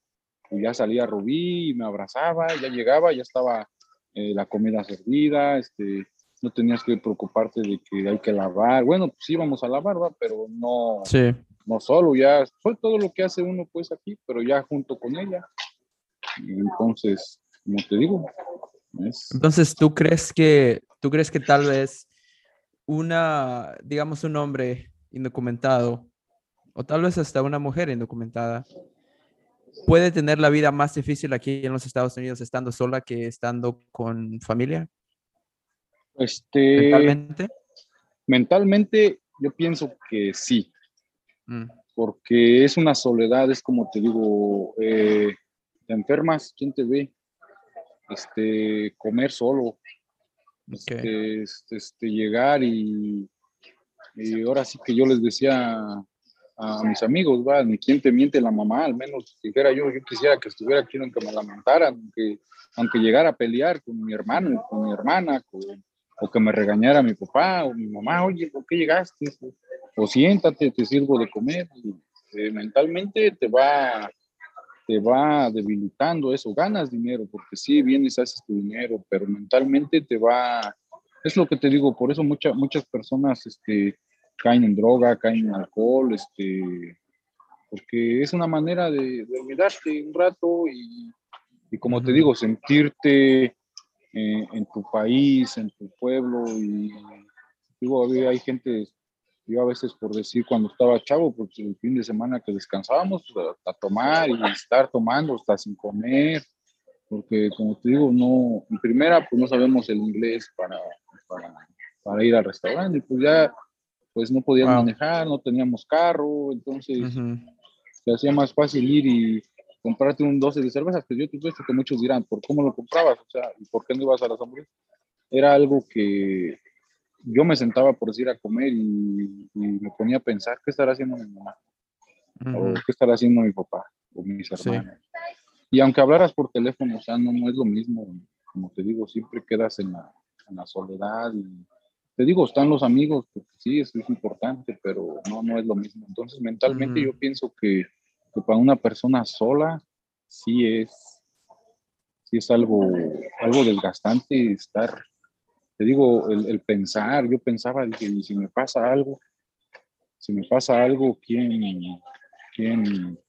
ya salía Rubí, me abrazaba, ya llegaba, ya estaba eh, la comida servida, este, no tenías que preocuparte de que hay que lavar. Bueno, pues íbamos a lavar, ¿va? pero no, sí. no solo, ya fue todo lo que hace uno pues aquí, pero ya junto con ella. Entonces, como te digo. Entonces, ¿tú crees que, tú crees que tal vez una, digamos, un hombre indocumentado, o tal vez hasta una mujer indocumentada, puede tener la vida más difícil aquí en los Estados Unidos estando sola que estando con familia? Este, mentalmente. Mentalmente, yo pienso que sí. Mm. Porque es una soledad, es como te digo, eh, te enfermas, ¿quién te ve? Este, comer solo, este, este, llegar y, y ahora sí que yo les decía a mis amigos, va, ni quién te miente la mamá, al menos dijera yo, yo quisiera que estuviera aquí, aunque me lamentaran, aunque, aunque llegara a pelear con mi hermano, con mi hermana, con, o que me regañara mi papá o mi mamá, oye, ¿por qué llegaste? O siéntate, te sirvo de comer. Eh, mentalmente te va, te va debilitando eso, ganas dinero, porque sí, vienes, haces tu dinero, pero mentalmente te va, es lo que te digo, por eso muchas muchas personas este, caen en droga, caen en alcohol, este, porque es una manera de, de olvidarte un rato y, y como te digo, sentirte eh, en tu país, en tu pueblo. Y digo, hay gente, yo a veces por decir cuando estaba chavo, porque el fin de semana que descansábamos, pues, a, tomar y estar tomando hasta sin comer, porque como te digo, no, en primera, pues no sabemos el inglés para, para, para ir al restaurante, y pues ya, pues no podíamos manejar, no teníamos carro, entonces se hacía más fácil ir y comprarte un 12 de cervezas, que yo te puesto que muchos dirán, ¿por cómo lo comprabas? O sea, ¿y por qué no ibas a las hamburguesas? Era algo que yo me sentaba por decir a comer y, me ponía a pensar, ¿qué estará haciendo mi mamá? ¿O qué estará haciendo mi papá? O mis hermanos. Y aunque hablaras por teléfono, o sea, no, no es lo mismo, como te digo, siempre quedas en la, en la soledad y te digo, están los amigos, porque sí, eso es importante, pero no, no es lo mismo. Entonces, mentalmente yo pienso que que para una persona sola sí es, sí es algo, algo desgastante estar, te digo, el, pensar, yo pensaba, si me pasa algo, si me pasa algo, ¿quién, quién,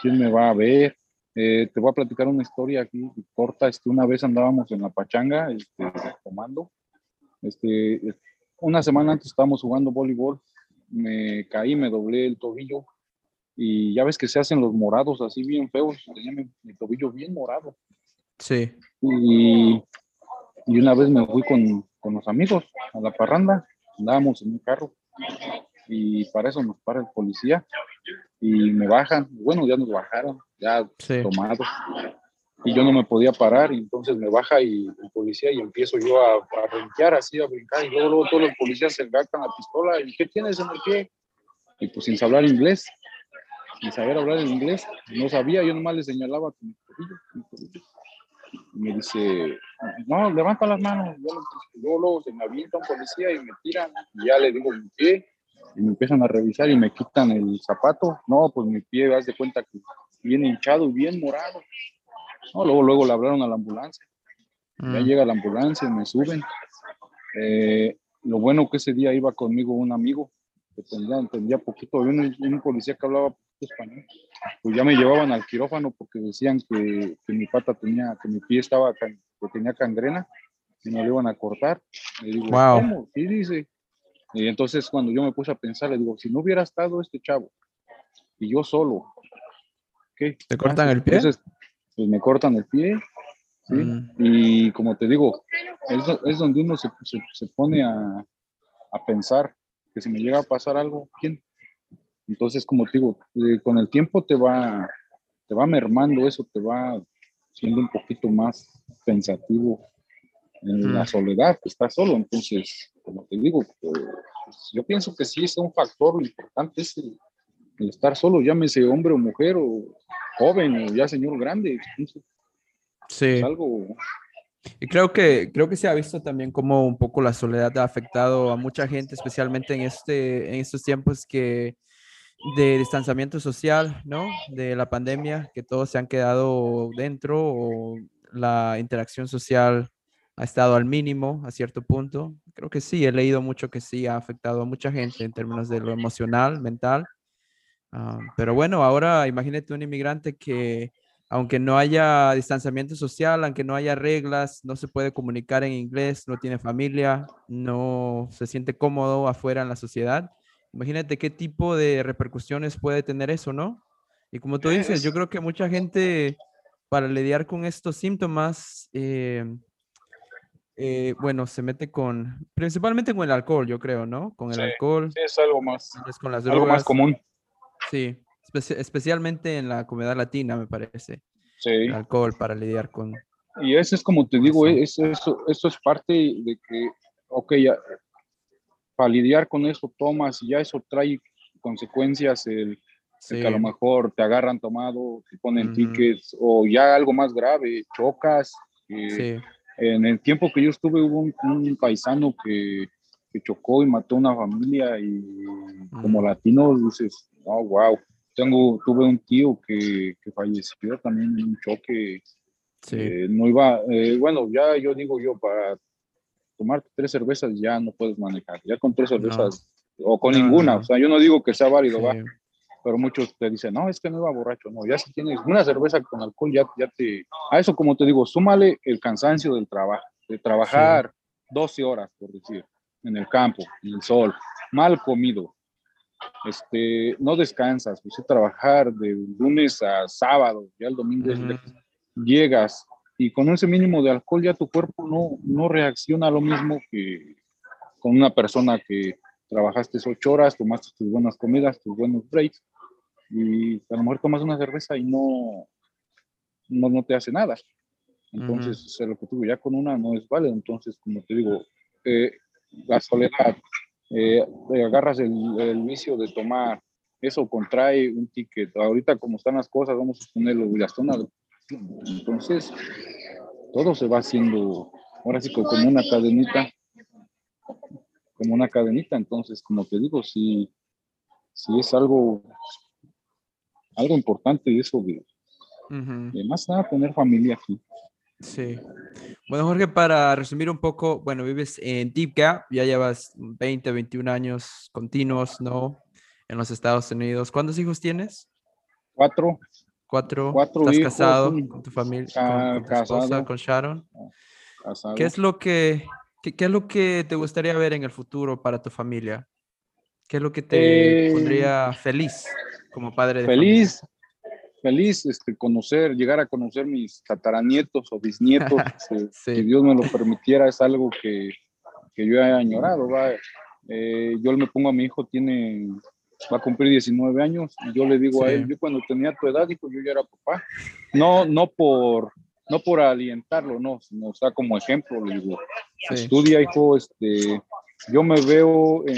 quién me va a ver? Eh, te voy a platicar una historia aquí corta. Este, una vez andábamos en la pachanga este, tomando. Este, una semana antes estábamos jugando voleibol. Me caí, me doblé el tobillo y ya ves que se hacen los morados así bien feos, tenía mi, tobillo bien morado. Sí. Y, y una vez me fui con, con, los amigos a la parranda, andábamos en un carro y para eso nos para el policía y me bajan, bueno, ya nos bajaron, ya tomados. Y yo no me podía parar, y entonces me baja y el policía y empiezo yo a, a así, a brincar, y luego, luego todos los policías se engacan la pistola, ¿y qué tienes en el pie? Y pues sin hablar inglés, y saber hablar en inglés. No sabía, yo nomás le señalaba con mi tobillo, Y me dice, no, levanta las manos. Luego, luego se me avienta un policía y me tiran. Y ya le digo mi pie. Y me empiezan a revisar y me quitan el zapato. No, pues mi pie, haz de cuenta que viene hinchado y bien morado. No, luego, luego le hablaron a la ambulancia. Ya mm. llega la ambulancia, me suben. Eh, lo bueno que ese día iba conmigo un amigo que entendía, poquito, un, un policía que hablaba español, pues ya me llevaban al quirófano porque decían que, que mi pata tenía, que mi pie estaba, que tenía cangrena y me lo iban a cortar. Le digo, ¿cómo? Sí, dice. Y entonces cuando yo me puse a pensar, le digo, si no hubiera estado este chavo y yo solo, ¿qué? ¿Te cortan el pie? Entonces, pues me cortan el pie, ¿sí? Mm. Y como te digo, es, es donde uno se, se, se pone a, a pensar que si me llega a pasar algo, ¿quién? Entonces, como te digo, eh, con el tiempo te va, te va mermando eso, te va siendo un poquito más pensativo en la soledad, que estás solo. Entonces, como te digo, pues, yo pienso que sí es un factor importante es el, estar solo, llámese hombre o mujer o joven o ya señor grande. sí. Es algo y creo que, creo que se ha visto también como un poco la soledad ha afectado a mucha gente, especialmente en, este, en estos tiempos que de distanciamiento social, ¿no? De la pandemia, que todos se han quedado dentro o la interacción social ha estado al mínimo a cierto punto. Creo que sí, he leído mucho que sí ha afectado a mucha gente en términos de lo emocional, mental. Ah, pero bueno, ahora imagínate un inmigrante que aunque no haya distanciamiento social, aunque no haya reglas, no se puede comunicar en inglés, no tiene familia, no se siente cómodo afuera en la sociedad. Imagínate qué tipo de repercusiones puede tener eso, ¿no? Y como tú dices, yo creo que mucha gente para lidiar con estos síntomas, eh, eh, bueno, se mete con, principalmente con el alcohol, yo creo, ¿no? Con el alcohol. Sí, es algo más, con las algo más común. Sí, especialmente en la comunidad latina, me parece. Sí. El alcohol para lidiar con... Y eso es como te digo, eso, eso, eso es parte de que, ok, ya, para lidiar con eso tomas y ya eso trae consecuencias, el, que a lo mejor te agarran tomado, te ponen tickets o ya algo más grave, chocas. Eh, en el tiempo que yo estuve hubo un, paisano que, que, chocó y mató a una familia y como mm. latino dices, oh, wow. Tengo, tuve un tío que, que falleció también en un choque. Eh, no iba, eh, bueno, ya yo digo yo, para tomar tres cervezas ya no puedes manejar. Ya con tres cervezas o con ninguna. O sea, yo no digo que sea válido, va pero muchos te dicen, no, es que no iba borracho, no, ya si tienes una cerveza con alcohol, ya, ya te, a eso como te digo, súmale el cansancio del trabajo, de trabajar 12 horas, por decir, en el campo, en el sol, mal comido, este, no descansas, pues trabajar de lunes a sábado, ya el domingo llegas y con ese mínimo de alcohol ya tu cuerpo no, no reacciona a lo mismo que con una persona que trabajaste ocho horas, tomaste tus buenas comidas, tus buenos breaks, y a lo mejor tomas una cerveza y no, no, te hace nada. Entonces, lo que digo, ya con una no es válido. Entonces, como te digo, eh, la soledad, eh, agarras el, el, vicio de tomar, eso contrae un ticket. Ahorita, como están las cosas, vamos a ponerlo zona Entonces, todo se va haciendo, ahora sí, como una cadenita, como una cadenita. Entonces, como te digo, si, si es algo algo importante y eso de, más nada tener familia aquí. Sí. Bueno, Jorge, para resumir un poco, bueno, vives en Deep Gap, ya llevas 20, 21 años continuos, ¿no? En los Estados Unidos. ¿Cuántos hijos tienes? Cuatro. Cuatro. Cuatro ¿Estás casado con tu familia? con, tu esposa, con Sharon. Casado. ¿Qué es lo que qué, es lo que te gustaría ver en el futuro para tu familia? ¿Qué es lo que te eh, pondría feliz? como padre de Feliz, feliz este, conocer, llegar a conocer mis tataranietos o bisnietos, este, si Dios me lo permitiera, es algo que, que yo he añorado. ¿va? Eh, yo me pongo a mi hijo, tiene, va a cumplir 19 años, y yo le digo a él, yo cuando tenía tu edad, dijo, yo ya era papá. No, no por, no por alientarlo, no, sino está como ejemplo, le digo, estudia, hijo, este, yo me veo en,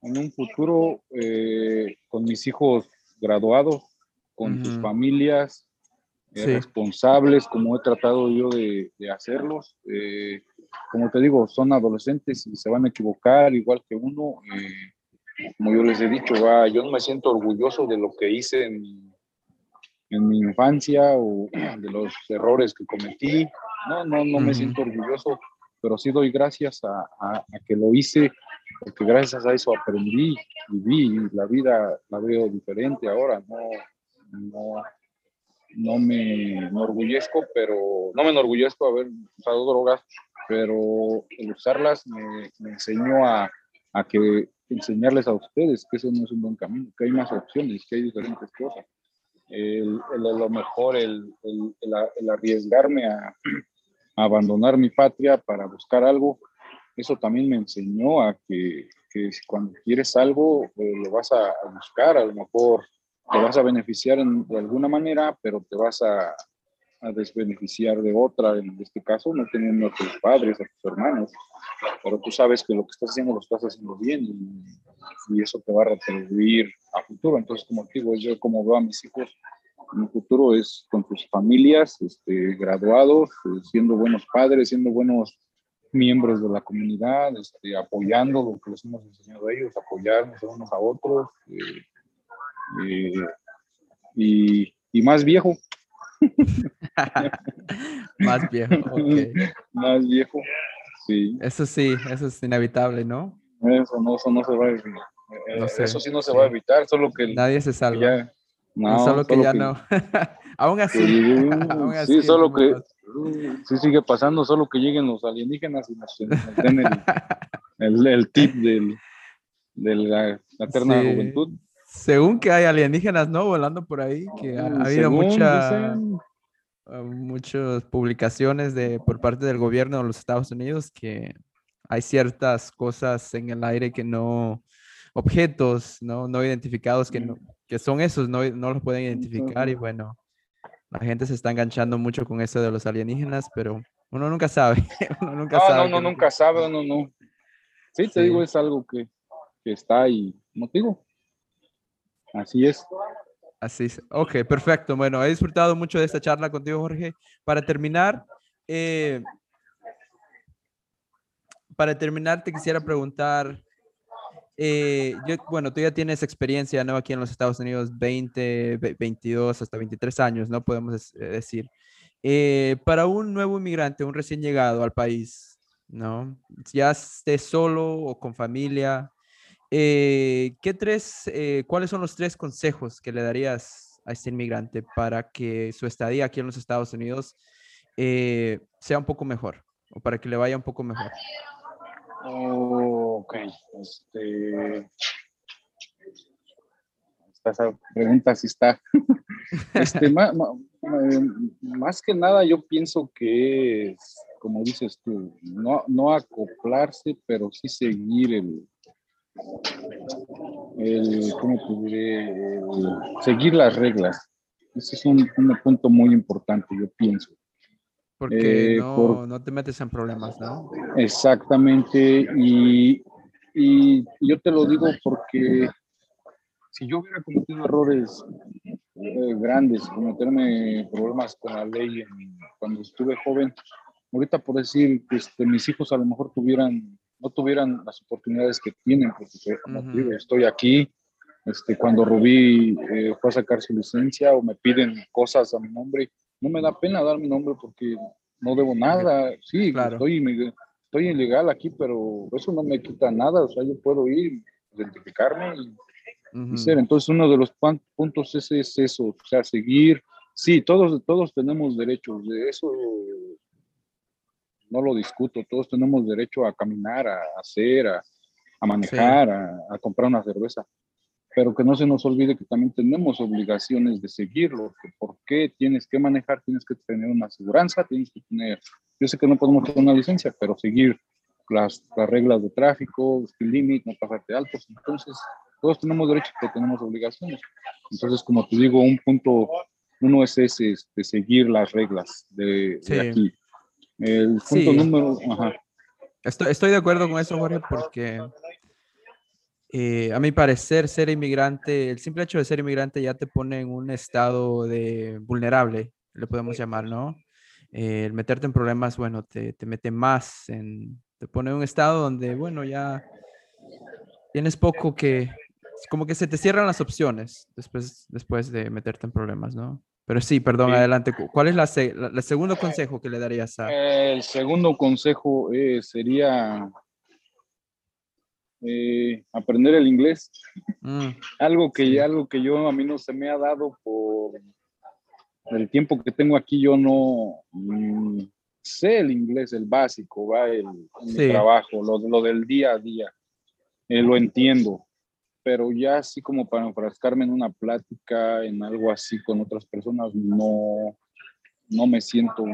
en un futuro eh, con mis hijos graduados, con sus familias, eh, responsables, como he tratado yo de, hacerlos. Eh, como te digo, son adolescentes y se van a equivocar igual que uno. como yo les he dicho, va, yo no me siento orgulloso de lo que hice en, en mi infancia o de los errores que cometí. No, no, no me siento orgulloso, pero sí doy gracias a, a que lo hice porque gracias a eso aprendí, viví, y la vida la veo diferente ahora, no, no, no me enorgullezco, pero no me enorgullezco haber usado drogas, pero el usarlas me, enseñó a, a, que enseñarles a ustedes que eso no es un buen camino, que hay más opciones, que hay diferentes cosas. El, el lo mejor, el, el arriesgarme a, a abandonar mi patria para buscar algo, eso también me enseñó a que, que cuando quieres algo, eh, lo vas a, buscar, a lo mejor te vas a beneficiar de alguna manera, pero te vas a, a, desbeneficiar de otra, en este caso no teniendo a tus padres, a tus hermanos, pero tú sabes que lo que estás haciendo lo estás haciendo bien y, y eso te va a retribuir a futuro. Entonces, como digo, yo como veo a mis hijos, mi futuro es con sus familias, este, graduados, eh, siendo buenos padres, siendo buenos miembros de la comunidad, este, apoyando lo que les hemos enseñado a ellos, apoyarnos unos a otros, eh, eh, y, y, más viejo. Más viejo, Más viejo, sí. Eso sí, eso es inevitable, ¿no? Eso no, eso no se va a evitar. Eh, eso sí no se va a evitar, solo que... Nadie se salva. no, solo que ya no. aún así. Sí, solo que... Sí sigue pasando, solo que lleguen los alienígenas y nos, den el, el, tip del, de la, eterna juventud. Según que hay alienígenas, ¿no? Volando por ahí, que ha, habido mucha, ah, muchas publicaciones de, por parte del gobierno de los Estados Unidos que hay ciertas cosas en el aire que no, objetos no, no identificados que, no, que son esos, no, no los pueden identificar y bueno, la gente se está enganchando mucho con eso de los alienígenas, pero uno nunca sabe. uno nunca no, sabe no, no, nunca sabe, no, no. Sí, te digo, es algo que, que está ahí, motivo. Así es. Así es. Ok, perfecto. Bueno, he disfrutado mucho de esta charla contigo, Jorge. Para terminar, eh, para terminar, te quisiera preguntar, eh, bueno, tú ya tienes experiencia, ¿no? Aquí en los Estados Unidos, 20, 22, hasta 23 años, ¿no? Podemos eh, decir. para un nuevo inmigrante, un recién llegado al país, ¿no? Ya esté solo o con familia, eh, ¿qué tres, eh, ¿Cuáles son los tres consejos que le darías a este inmigrante para que su estadía aquí en los Estados Unidos eh, sea un poco mejor o para que le vaya un poco mejor? ok, este, esa pregunta sí está. Este, más, que nada yo pienso que es, como dices tú, no, no acoplarse, pero sí seguir el, el, ¿cómo seguir las reglas. Ese es un, punto muy importante, yo pienso. Porque eh, no, no, te metes en problemas, ¿no? Exactamente, y, y, yo te lo digo porque si yo hubiera cometido errores eh, grandes, cometerme problemas con la ley cuando estuve joven, ahorita por decir que este, mis hijos a lo mejor tuvieran no tuvieran las oportunidades que tienen, porque como digo, estoy aquí, este, cuando Rubí eh, fue a sacar su licencia o me piden cosas a mi nombre, no me da pena dar mi nombre porque no debo nada, sí, claro. estoy, estoy ilegal aquí, pero eso no me quita nada, o sea, yo puedo ir, identificarme y, ser. Entonces, uno de los puntos es, es eso, o sea, seguir, sí, todos, todos tenemos derechos, de eso no lo discuto, todos tenemos derecho a caminar, a hacer, a, manejar, a, comprar una cerveza, pero que no se nos olvide que también tenemos obligaciones de seguirlo, que por qué tienes que manejar, tienes que tener una aseguranza, tienes que tener, yo sé que no podemos tener una licencia, pero seguir las, las reglas de tráfico, speed limit, no pasarte altos, entonces todos tenemos derechos, pero tenemos obligaciones. Entonces, como te digo, un punto, uno es ese, de este, seguir las reglas de, de aquí el punto número. Estoy, estoy de acuerdo con eso, Jorge, porque eh, a mi parecer, ser inmigrante, el simple hecho de ser inmigrante ya te pone en un estado de vulnerable, le podemos llamar, ¿no? Eh, el meterte en problemas, bueno, te, te mete más, en, te pone en un estado donde, bueno, ya tienes poco que, como que se te cierran las opciones después, después de meterte en problemas, ¿no? Pero sí, perdón, adelante. ¿Cuál es la, el segundo consejo que le darías a...? El segundo consejo eh, sería eh, aprender el inglés. Mm. algo, que, algo que yo a mí no se me ha dado por el tiempo que tengo aquí. Yo no mm, sé el inglés, el básico, va, el, trabajo, lo, lo, del día a día. Eh, lo entiendo pero ya así como para enfrascarme en una plática, en algo así con otras personas, no, no me siento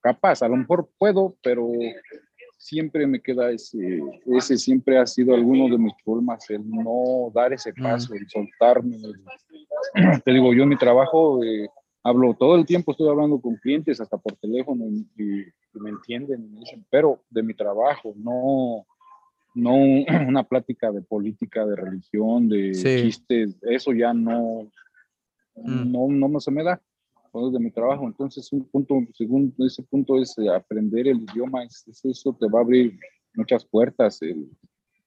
capaz. A lo mejor puedo, pero siempre me queda ese, ese siempre ha sido alguno de mis problemas, el no dar ese mm. paso, el soltarme. Te digo, yo en mi trabajo eh, hablo todo el tiempo, estoy hablando con clientes hasta por teléfono y, me entienden, me dicen, pero de mi trabajo, no, no una plática de política, de religión, de chistes, eso ya no, mm. no, no se me da de mi trabajo. Entonces, un punto, segundo, ese punto es eh, aprender el idioma, es, eso te va a abrir muchas puertas en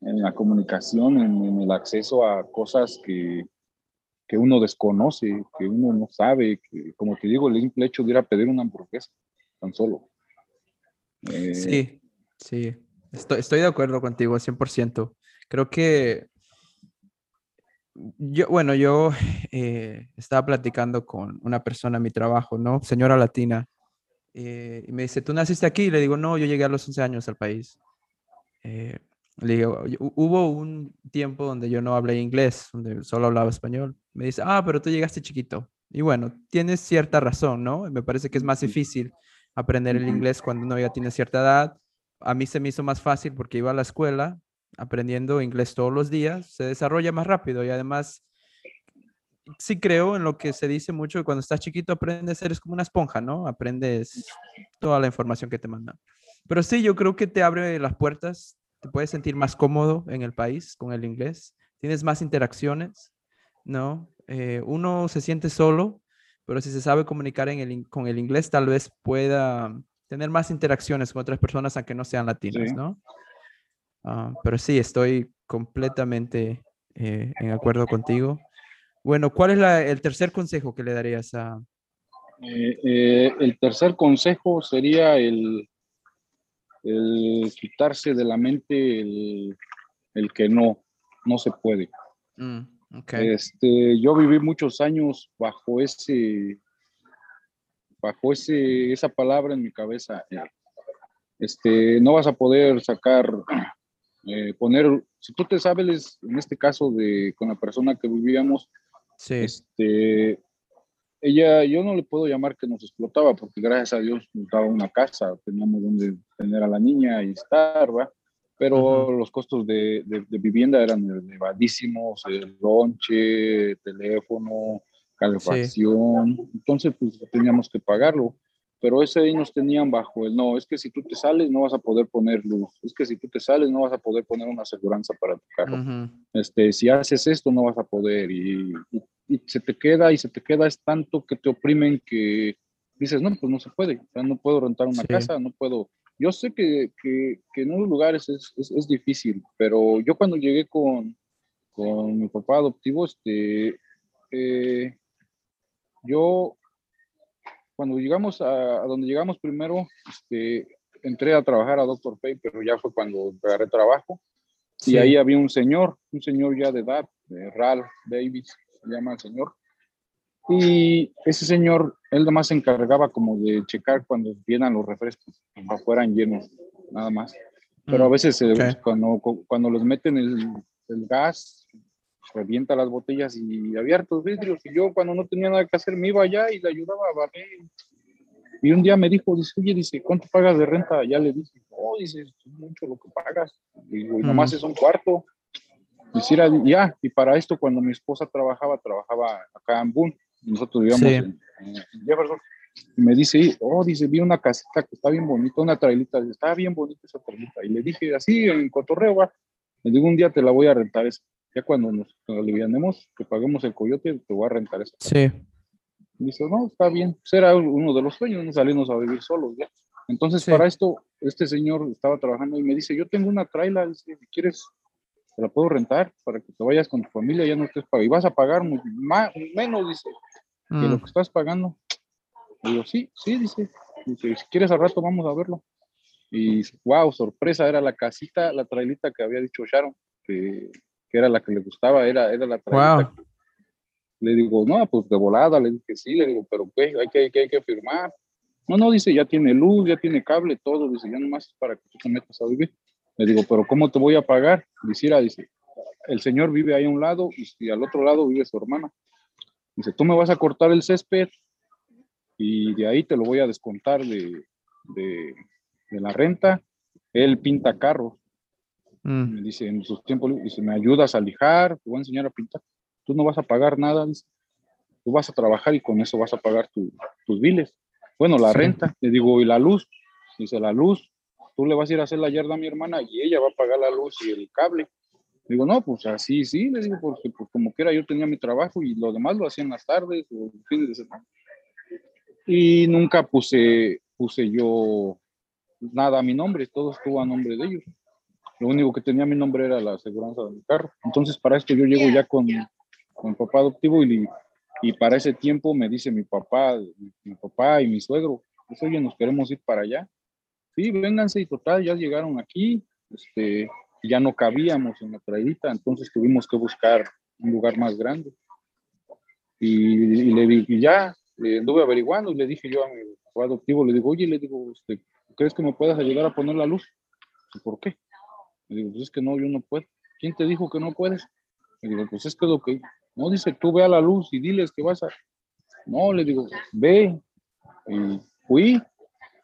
la comunicación, en, el acceso a cosas que, que uno desconoce, que uno no sabe, que como te digo, el simple hecho de ir a pedir una hamburguesa, tan solo. Eh, sí, sí, estoy, estoy de acuerdo contigo, 100%. Creo que yo, bueno, yo eh, estaba platicando con una persona en mi trabajo, ¿no? Señora latina. Eh, y me dice, ¿tú naciste aquí? Y le digo, no, yo llegué a los 11 años al país. Eh, le digo, hubo un tiempo donde yo no hablé inglés, donde solo hablaba español. Me dice, ah, pero tú llegaste chiquito. Y bueno, tienes cierta razón, ¿no? Me parece que es más difícil aprender el inglés cuando uno ya tiene cierta edad. A mí se me hizo más fácil porque iba a la escuela aprendiendo inglés todos los días, se desarrolla más rápido y además sí creo en lo que se dice mucho, que cuando estás chiquito aprendes, eres como una esponja, ¿no? Aprendes toda la información que te mandan. Pero sí, yo creo que te abre las puertas, te puedes sentir más cómodo en el país con el inglés, tienes más interacciones, ¿no? Eh, uno se siente solo, pero si se sabe comunicar en el, con el inglés, tal vez pueda tener más interacciones con otras personas, aunque no sean latinas, ¿no? Ah, pero sí, estoy completamente eh, en acuerdo contigo. Bueno, ¿cuál es el tercer consejo que le darías a... Eh, eh, el tercer consejo sería el, el quitarse de la mente el, el, que no, no se puede. Mm, este, yo viví muchos años bajo ese, bajo ese, esa palabra en mi cabeza. Este, no vas a poder sacar eh, poner, si tú te sabes, en este caso de con la persona que vivíamos, este, ella, yo no le puedo llamar que nos explotaba, porque gracias a Dios nos daba una casa, teníamos donde tener a la niña y estar, ¿va? Pero los costos de, de, vivienda eran elevadísimos, el lonche, teléfono, calefacción, entonces pues teníamos que pagarlo pero ese ahí nos tenían bajo el no, es que si tú te sales no vas a poder poner luz, es que si tú te sales no vas a poder poner una aseguranza para tu carro, este, si haces esto no vas a poder y, se te queda y se te queda es tanto que te oprimen que dices, no, pues no se puede, no puedo rentar una casa, no puedo. Yo sé que, que, que en unos lugares es, es, es, difícil, pero yo cuando llegué con, con mi papá adoptivo, este, eh, yo cuando llegamos a, donde llegamos primero, este, entré a trabajar a Doctor Pay, pero ya fue cuando agarré trabajo. Y ahí había un señor, un señor ya de edad, de Ralph Davis, se llama el señor. Y ese señor, él además se encargaba como de checar cuando vienen los refrescos, no fueran llenos, nada más. Pero a mm, veces cuando, cuando los meten el, el gas, revienta las botellas y abiertos vidrios. Y yo cuando no tenía nada que hacer me iba allá y le ayudaba a barrer. Y un día me dijo, dice, oye, dice, ¿cuánto pagas de renta? Ya le dije, oh, dice, es mucho lo que pagas. Y digo, nomás es un cuarto. Quisiera, ya, y para esto cuando mi esposa trabajaba, trabajaba acá en Boone, nosotros vivíamos en, Jefferson, y me dice, oh, dice, vi una casita que está bien bonita, una trailita, está bien bonita esa trailita. Y le dije, así, en cotorreo, va. Le digo, un día te la voy a rentar esa. Ya cuando nos, alivianemos, que paguemos el coyote, te voy a rentar eso. Sí. dice, no, está bien. Será uno de los sueños, no salimos a vivir solos ya. Entonces, para esto, este señor estaba trabajando y me dice, yo tengo una traila, dice, si quieres, te la puedo rentar para que te vayas con tu familia, ya no estés pagando. Y vas a pagar más, menos, dice, que lo mm. que estás pagando. Y yo, sí, sí, dice. Dice, si quieres al rato vamos a verlo. Y wow, sorpresa, era la casita, la trailita que había dicho Sharon, que que era la que le gustaba, era, era la wow. Le digo, no, pues de volada, le dije, sí, le digo, pero ¿qué? Hay que, hay que, firmar. No, no, dice, ya tiene luz, ya tiene cable, todo, dice, ya nomás es para que tú te metas a vivir. Le digo, pero ¿cómo te voy a pagar? Dice, dice, el señor vive ahí a un lado y al otro lado vive su hermana. Dice, tú me vas a cortar el césped y de ahí te lo voy a descontar de, de, de la renta. Él pinta carros Mm. Me dice, en sus tiempos, dice, me ayudas a lijar, te voy a enseñar a pintar. Tú no vas a pagar nada, dice. Tú vas a trabajar y con eso vas a pagar tus biles. Bueno, la renta, le digo, y la luz. Dice, la luz, tú le vas a ir a hacer la yarda a mi hermana y ella va a pagar la luz y el cable. Digo, no, pues así, sí, le digo, porque pues, como quiera yo tenía mi trabajo y lo demás lo hacía en las tardes o fines de semana. Y nunca puse, puse yo nada a mi nombre, todo estuvo a nombre de ellos. Lo único que tenía mi nombre era la aseguranza de mi carro. Entonces, para esto yo llego ya con, con mi papá adoptivo y, y para ese tiempo me dice mi papá, mi, papá y mi suegro, pues oye, nos queremos ir para allá. Sí, vénganse y total, ya llegaron aquí, este, ya no cabíamos en la traidita, entonces tuvimos que buscar un lugar más grande. Y, le dije, ya, le anduve averiguando y le dije yo a mi papá adoptivo, le digo, oye, le digo, este, ¿crees que me puedas ayudar a poner la luz? ¿Por qué? Digo, pues es que no, yo no puedo. ¿Quién te dijo que no puedes? Le digo, pues es que lo que, no, dice, tú ve a la luz y diles que vas a, no, le digo, ve, y fui,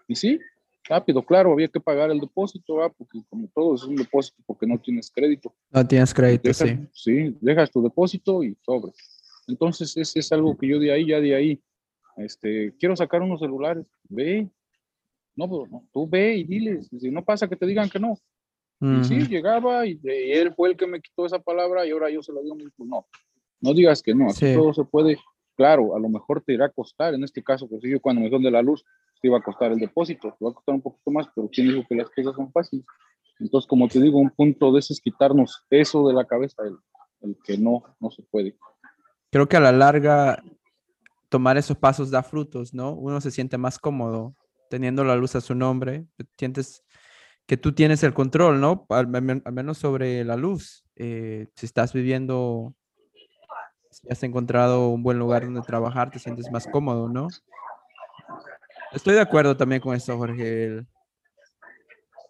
y sí, rápido, claro, había que pagar el depósito, porque como todo es un depósito porque no tienes crédito. No tienes crédito, sí. Sí, dejas tu depósito y sobre. Entonces, ese es algo que yo de ahí, ya de ahí, este, quiero sacar unos celulares, ve, no, pero no, tú ve y diles, si no pasa que te digan que no. Y sí, llegaba y, él fue el que me quitó esa palabra y ahora yo se la digo, no, no digas que no, así todo se puede, claro, a lo mejor te irá a costar, en este caso, pues yo cuando me son de la luz, te iba a costar el depósito, te va a costar un poquito más, pero ¿quién dijo que las cosas son fáciles? Entonces, como te digo, un punto de eso es quitarnos eso de la cabeza, el, el que no, no se puede. Creo que a la larga tomar esos pasos da frutos, ¿no? Uno se siente más cómodo teniendo la luz a su nombre, sientes que tú tienes el control, ¿no? Al, menos sobre la luz. Eh, si estás viviendo, si has encontrado un buen lugar donde trabajar, te sientes más cómodo, ¿no? Estoy de acuerdo también con eso, Jorge.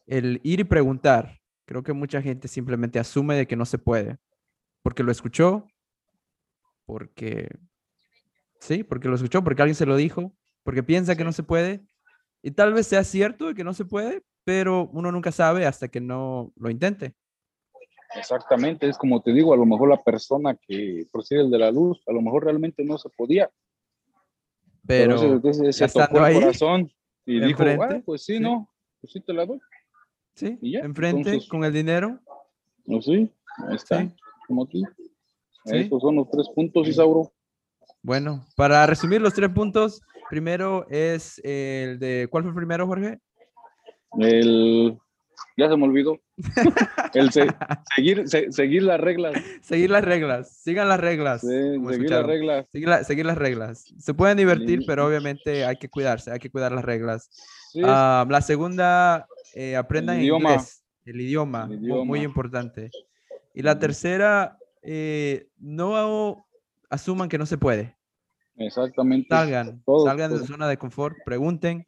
El, ir y preguntar. Creo que mucha gente simplemente asume de que no se puede. Porque lo escuchó, porque... Sí, porque lo escuchó, porque alguien se lo dijo, porque piensa que no se puede. Y tal vez sea cierto de que no se puede, pero uno nunca sabe hasta que no lo intente. Exactamente, es como te digo, a lo mejor la persona que procede el de la luz, a lo mejor realmente no se podía. Pero, se, tocó el corazón y dijo, ah, pues sí, no, pues sí te la doy. Sí, ya, enfrente con el dinero. No, sí, ahí está, como tú. Estos son los tres puntos, Isauro. Bueno, para resumir los tres puntos, primero es el de, ¿cuál fue el primero, Jorge? El, ya se me olvidó. El seguir, seguir las reglas. Seguir las reglas. Sigan las reglas. seguir las reglas. Seguir, las reglas. Se pueden divertir, pero obviamente hay que cuidarse, hay que cuidar las reglas. Ah, la segunda, eh, aprendan el idioma. inglés. El idioma, Muy, importante. Y la tercera, eh, no asuman que no se puede. Exactamente. Salgan, salgan de su zona de confort, pregunten,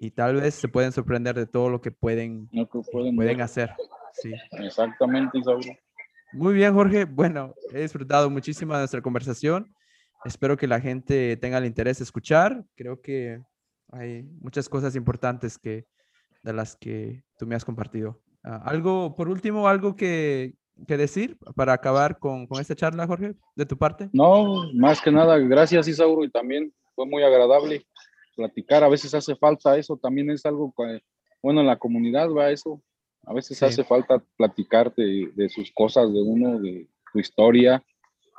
y tal vez se pueden sorprender de todo lo que pueden, pueden, hacer. Sí. Exactamente, Isauro. Muy bien, Jorge. Bueno, he disfrutado muchísimo de nuestra conversación. Espero que la gente tenga el interés de escuchar. Creo que hay muchas cosas importantes que, de las que tú me has compartido. Ah, algo, por último, algo que, que decir para acabar con, con, esta charla, Jorge, de tu parte. No, más que nada, gracias, Isauro, y también fue muy agradable platicar, a veces hace falta eso, también es algo, bueno, en la comunidad va eso, a veces hace falta platicar de, sus cosas, de uno, de tu historia,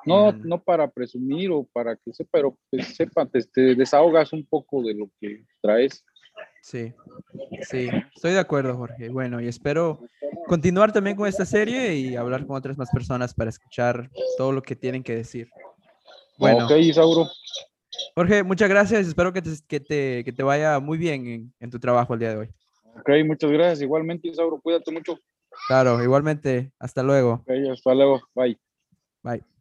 no, no para presumir o para que sepa, pero que sepa, te, desahogas un poco de lo que traes. Sí, sí, estoy de acuerdo, Jorge. Bueno, y espero continuar también con esta serie y hablar con otras más personas para escuchar todo lo que tienen que decir. Bueno, ok, Isauro. Jorge, muchas gracias. Espero que te, que te, que te vaya muy bien en, tu trabajo el día de hoy. Ok, muchas gracias. Igualmente, Isauro, cuídate mucho. Claro, igualmente. Hasta luego. Ok, hasta luego. Bye. Bye.